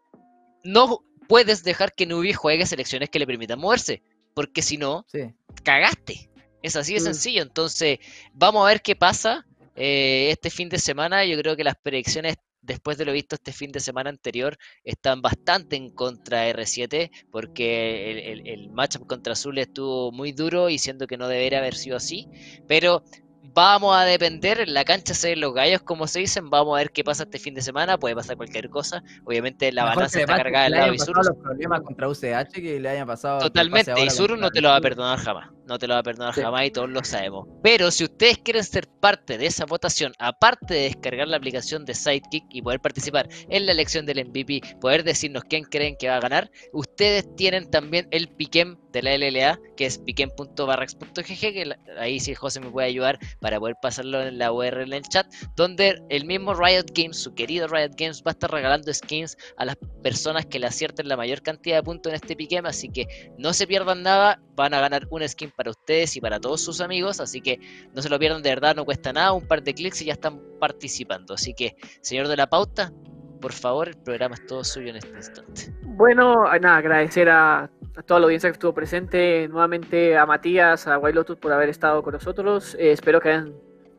no puedes dejar que Nubi juegue selecciones que le permitan moverse, porque si no, Sí. cagaste. Es así de Mm. sencillo. Entonces, vamos a ver qué pasa eh, este fin de semana. Yo creo que las predicciones, después de lo visto este fin de semana anterior, están bastante en contra de R7, porque el, el, el matchup contra Azul estuvo muy duro y siento que no debería haber sido así. Pero vamos a depender, en la cancha se los gallos, como se dicen. Vamos a ver qué pasa este fin de semana. Puede pasar cualquier cosa. Obviamente, la Mejor balanza está cargada del lado de Isurus. los problemas contra UCH que le hayan pasado. Totalmente, contra no te lo va a perdonar jamás. No te lo va a perdonar Sí. jamás y todos lo sabemos. Pero si ustedes quieren ser parte de esa votación, aparte de descargar la aplicación de Sidekick y poder participar en la elección del MVP, poder decirnos quién creen que va a ganar, ustedes tienen también el piquem de la LLA, que es piquem.barrax.gg, que la- ahí sí José me puede ayudar para poder pasarlo en la URL en el chat, donde el mismo Riot Games, su querido Riot Games, va a estar regalando skins a las personas que le acierten la mayor cantidad de puntos en este piquem, así que no se pierdan nada, van a ganar una skin para ustedes y para todos sus amigos, así que no se lo pierdan de verdad, no cuesta nada, un par de clics y ya están participando. Así que, señor de la pauta, por favor, el programa es todo suyo en este instante. Bueno, ah, nada, agradecer a, a toda la audiencia que estuvo presente, nuevamente a Matías, a White Lotus por haber estado con nosotros. Eh, espero que hayan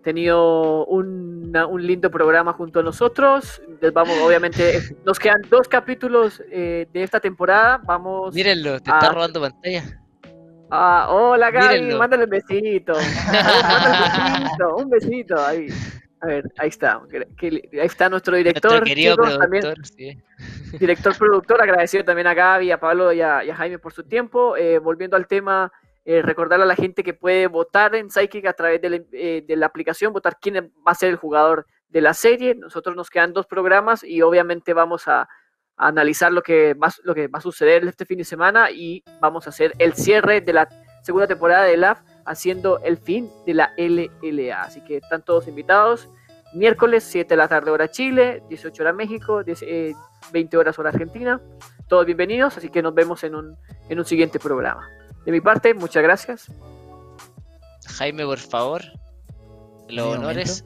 tenido una- un lindo programa junto a nosotros. Les vamos, obviamente, nos quedan dos capítulos eh, de esta temporada. Vamos Mírenlo, te está robando pantalla. A... Hola Gaby, Mírenlo. mándale un besito. Mándale un besito, un besito ahí. A ver, ahí está. ahí está nuestro director. Nuestro querido chicos, también- productor, sí. director productor, agradecido también a Gaby, a Pablo y a, y a Jaime por su tiempo. Eh, volviendo al tema, eh, recordarle a la gente que puede votar en Psychic a través de la, eh, de la aplicación, votar quién va a ser el jugador de la serie. Nosotros nos quedan dos programas y obviamente vamos a, a analizar lo que, va, lo que va a suceder este fin de semana y vamos a hacer el cierre de la segunda temporada de LAF haciendo el fin de la LLA. Así que están todos invitados. Miércoles, 7 de la tarde hora Chile, 18 horas México, 10, eh, 20 horas hora Argentina. Todos bienvenidos, así que nos vemos en un, en un siguiente programa. De mi parte, muchas gracias. Jaime, por favor, los honores.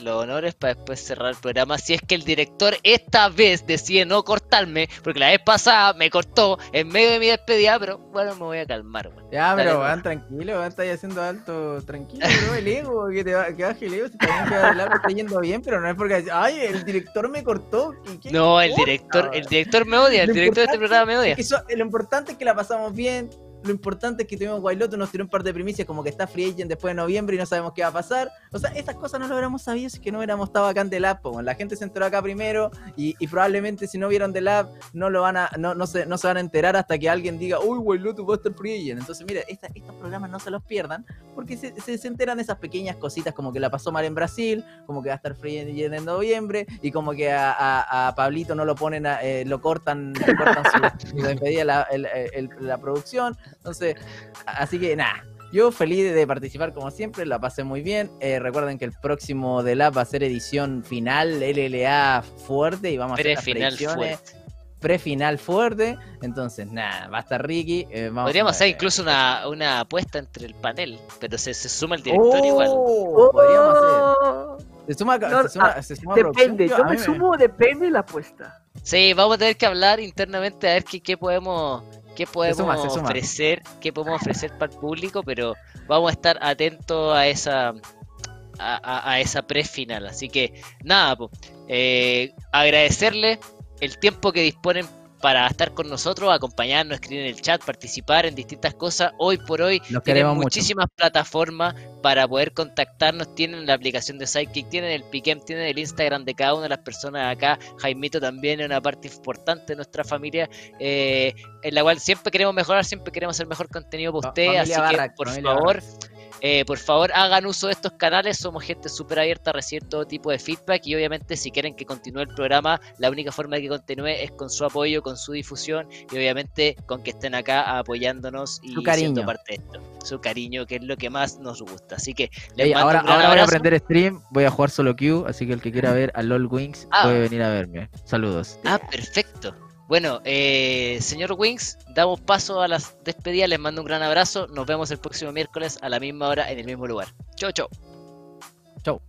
Los honores para después cerrar el programa. Si es que el director esta vez decide no cortarme, porque la vez pasada me cortó en medio de mi despedida, pero bueno, me voy a calmar, weón. Ya, Dale, pero no. van tranquilo, van estáis haciendo alto, tranquilo, bro, el ego, que, te va, que baje el ego, si también que el está yendo bien, pero no es porque, ay, el director me cortó. ¿y qué No, el director, el director me odia, el Lo director de este programa me odia. Es que eso- lo importante es que la pasamos bien. Lo importante es que tuvimos Guayloto, nos tiró un par de primicias como que está Free Agent después de noviembre y no sabemos qué va a pasar. O sea, esas cosas no lo hubiéramos sabido si que no hubiéramos estado acá en The Lab. po. La gente se enteró acá primero y, y probablemente si no vieron The Lab no lo van a, no, no, se, no se van a enterar hasta que alguien diga, uy, Guayloto va a estar Free Agent. Entonces, mire, esta- estos programas no se los pierdan porque se, se, se enteran de esas pequeñas cositas como que la pasó mal en Brasil, como que va a estar Free Agent en noviembre y como que a, a- a Pablito no lo ponen, a- eh, lo cortan, le cortan su, su despedida la, el- el- la producción. Entonces, así que nada. Yo feliz de participar como siempre, la pasé muy bien. Eh, recuerden que el próximo de Lab va a ser edición final, LLA fuerte y vamos a hacer las Pre-final predicciones. fuerte. Pre-final fuerte. Entonces, nada, va a estar Ricky. eh, vamos Podríamos a hacer incluso una, una apuesta entre el panel, pero se, se suma el director igual. Oh, Podríamos hacer. Oh, Se suma, No, se suma, ah, se suma depende, yo me sumo, depende de la apuesta. Sí, vamos a tener que hablar internamente a ver qué, qué podemos, qué podemos suma, ofrecer, qué podemos ofrecer para el público, pero vamos a estar atentos a esa a, a- a esa pre-final. Así que nada, po, eh, agradecerle el tiempo que disponen para estar con nosotros, acompañarnos, escribir en el chat, participar en distintas cosas. Hoy por hoy Los tienen mucho. muchísimas plataformas para poder contactarnos. Tienen la aplicación de Sidekick, tienen el Piquem, tienen el Instagram de cada una de las personas acá. Jaimito también es una parte importante de nuestra familia, eh, en la cual siempre queremos mejorar, siempre queremos hacer mejor contenido para ustedes. Así que, por favor, eh, por favor, hagan uso de estos canales. Somos gente súper abierta a recibir todo tipo de feedback. Y obviamente, si quieren que continúe el programa, la única forma de que continúe es con su apoyo, con su difusión y obviamente con que estén acá apoyándonos y siendo parte de esto. Su cariño, que es lo que más nos gusta. Así que les Ey, mando ahora un gran ahora voy a aprender stream, voy a jugar solo Q, así que el que quiera ver a LOL Wings Ah. puede venir a verme. Saludos. Ah, perfecto. Bueno, eh, señor Wings, damos paso a las despedidas. Les mando un gran abrazo. Nos vemos el próximo miércoles a la misma hora en el mismo lugar. Chau, chau. Chau.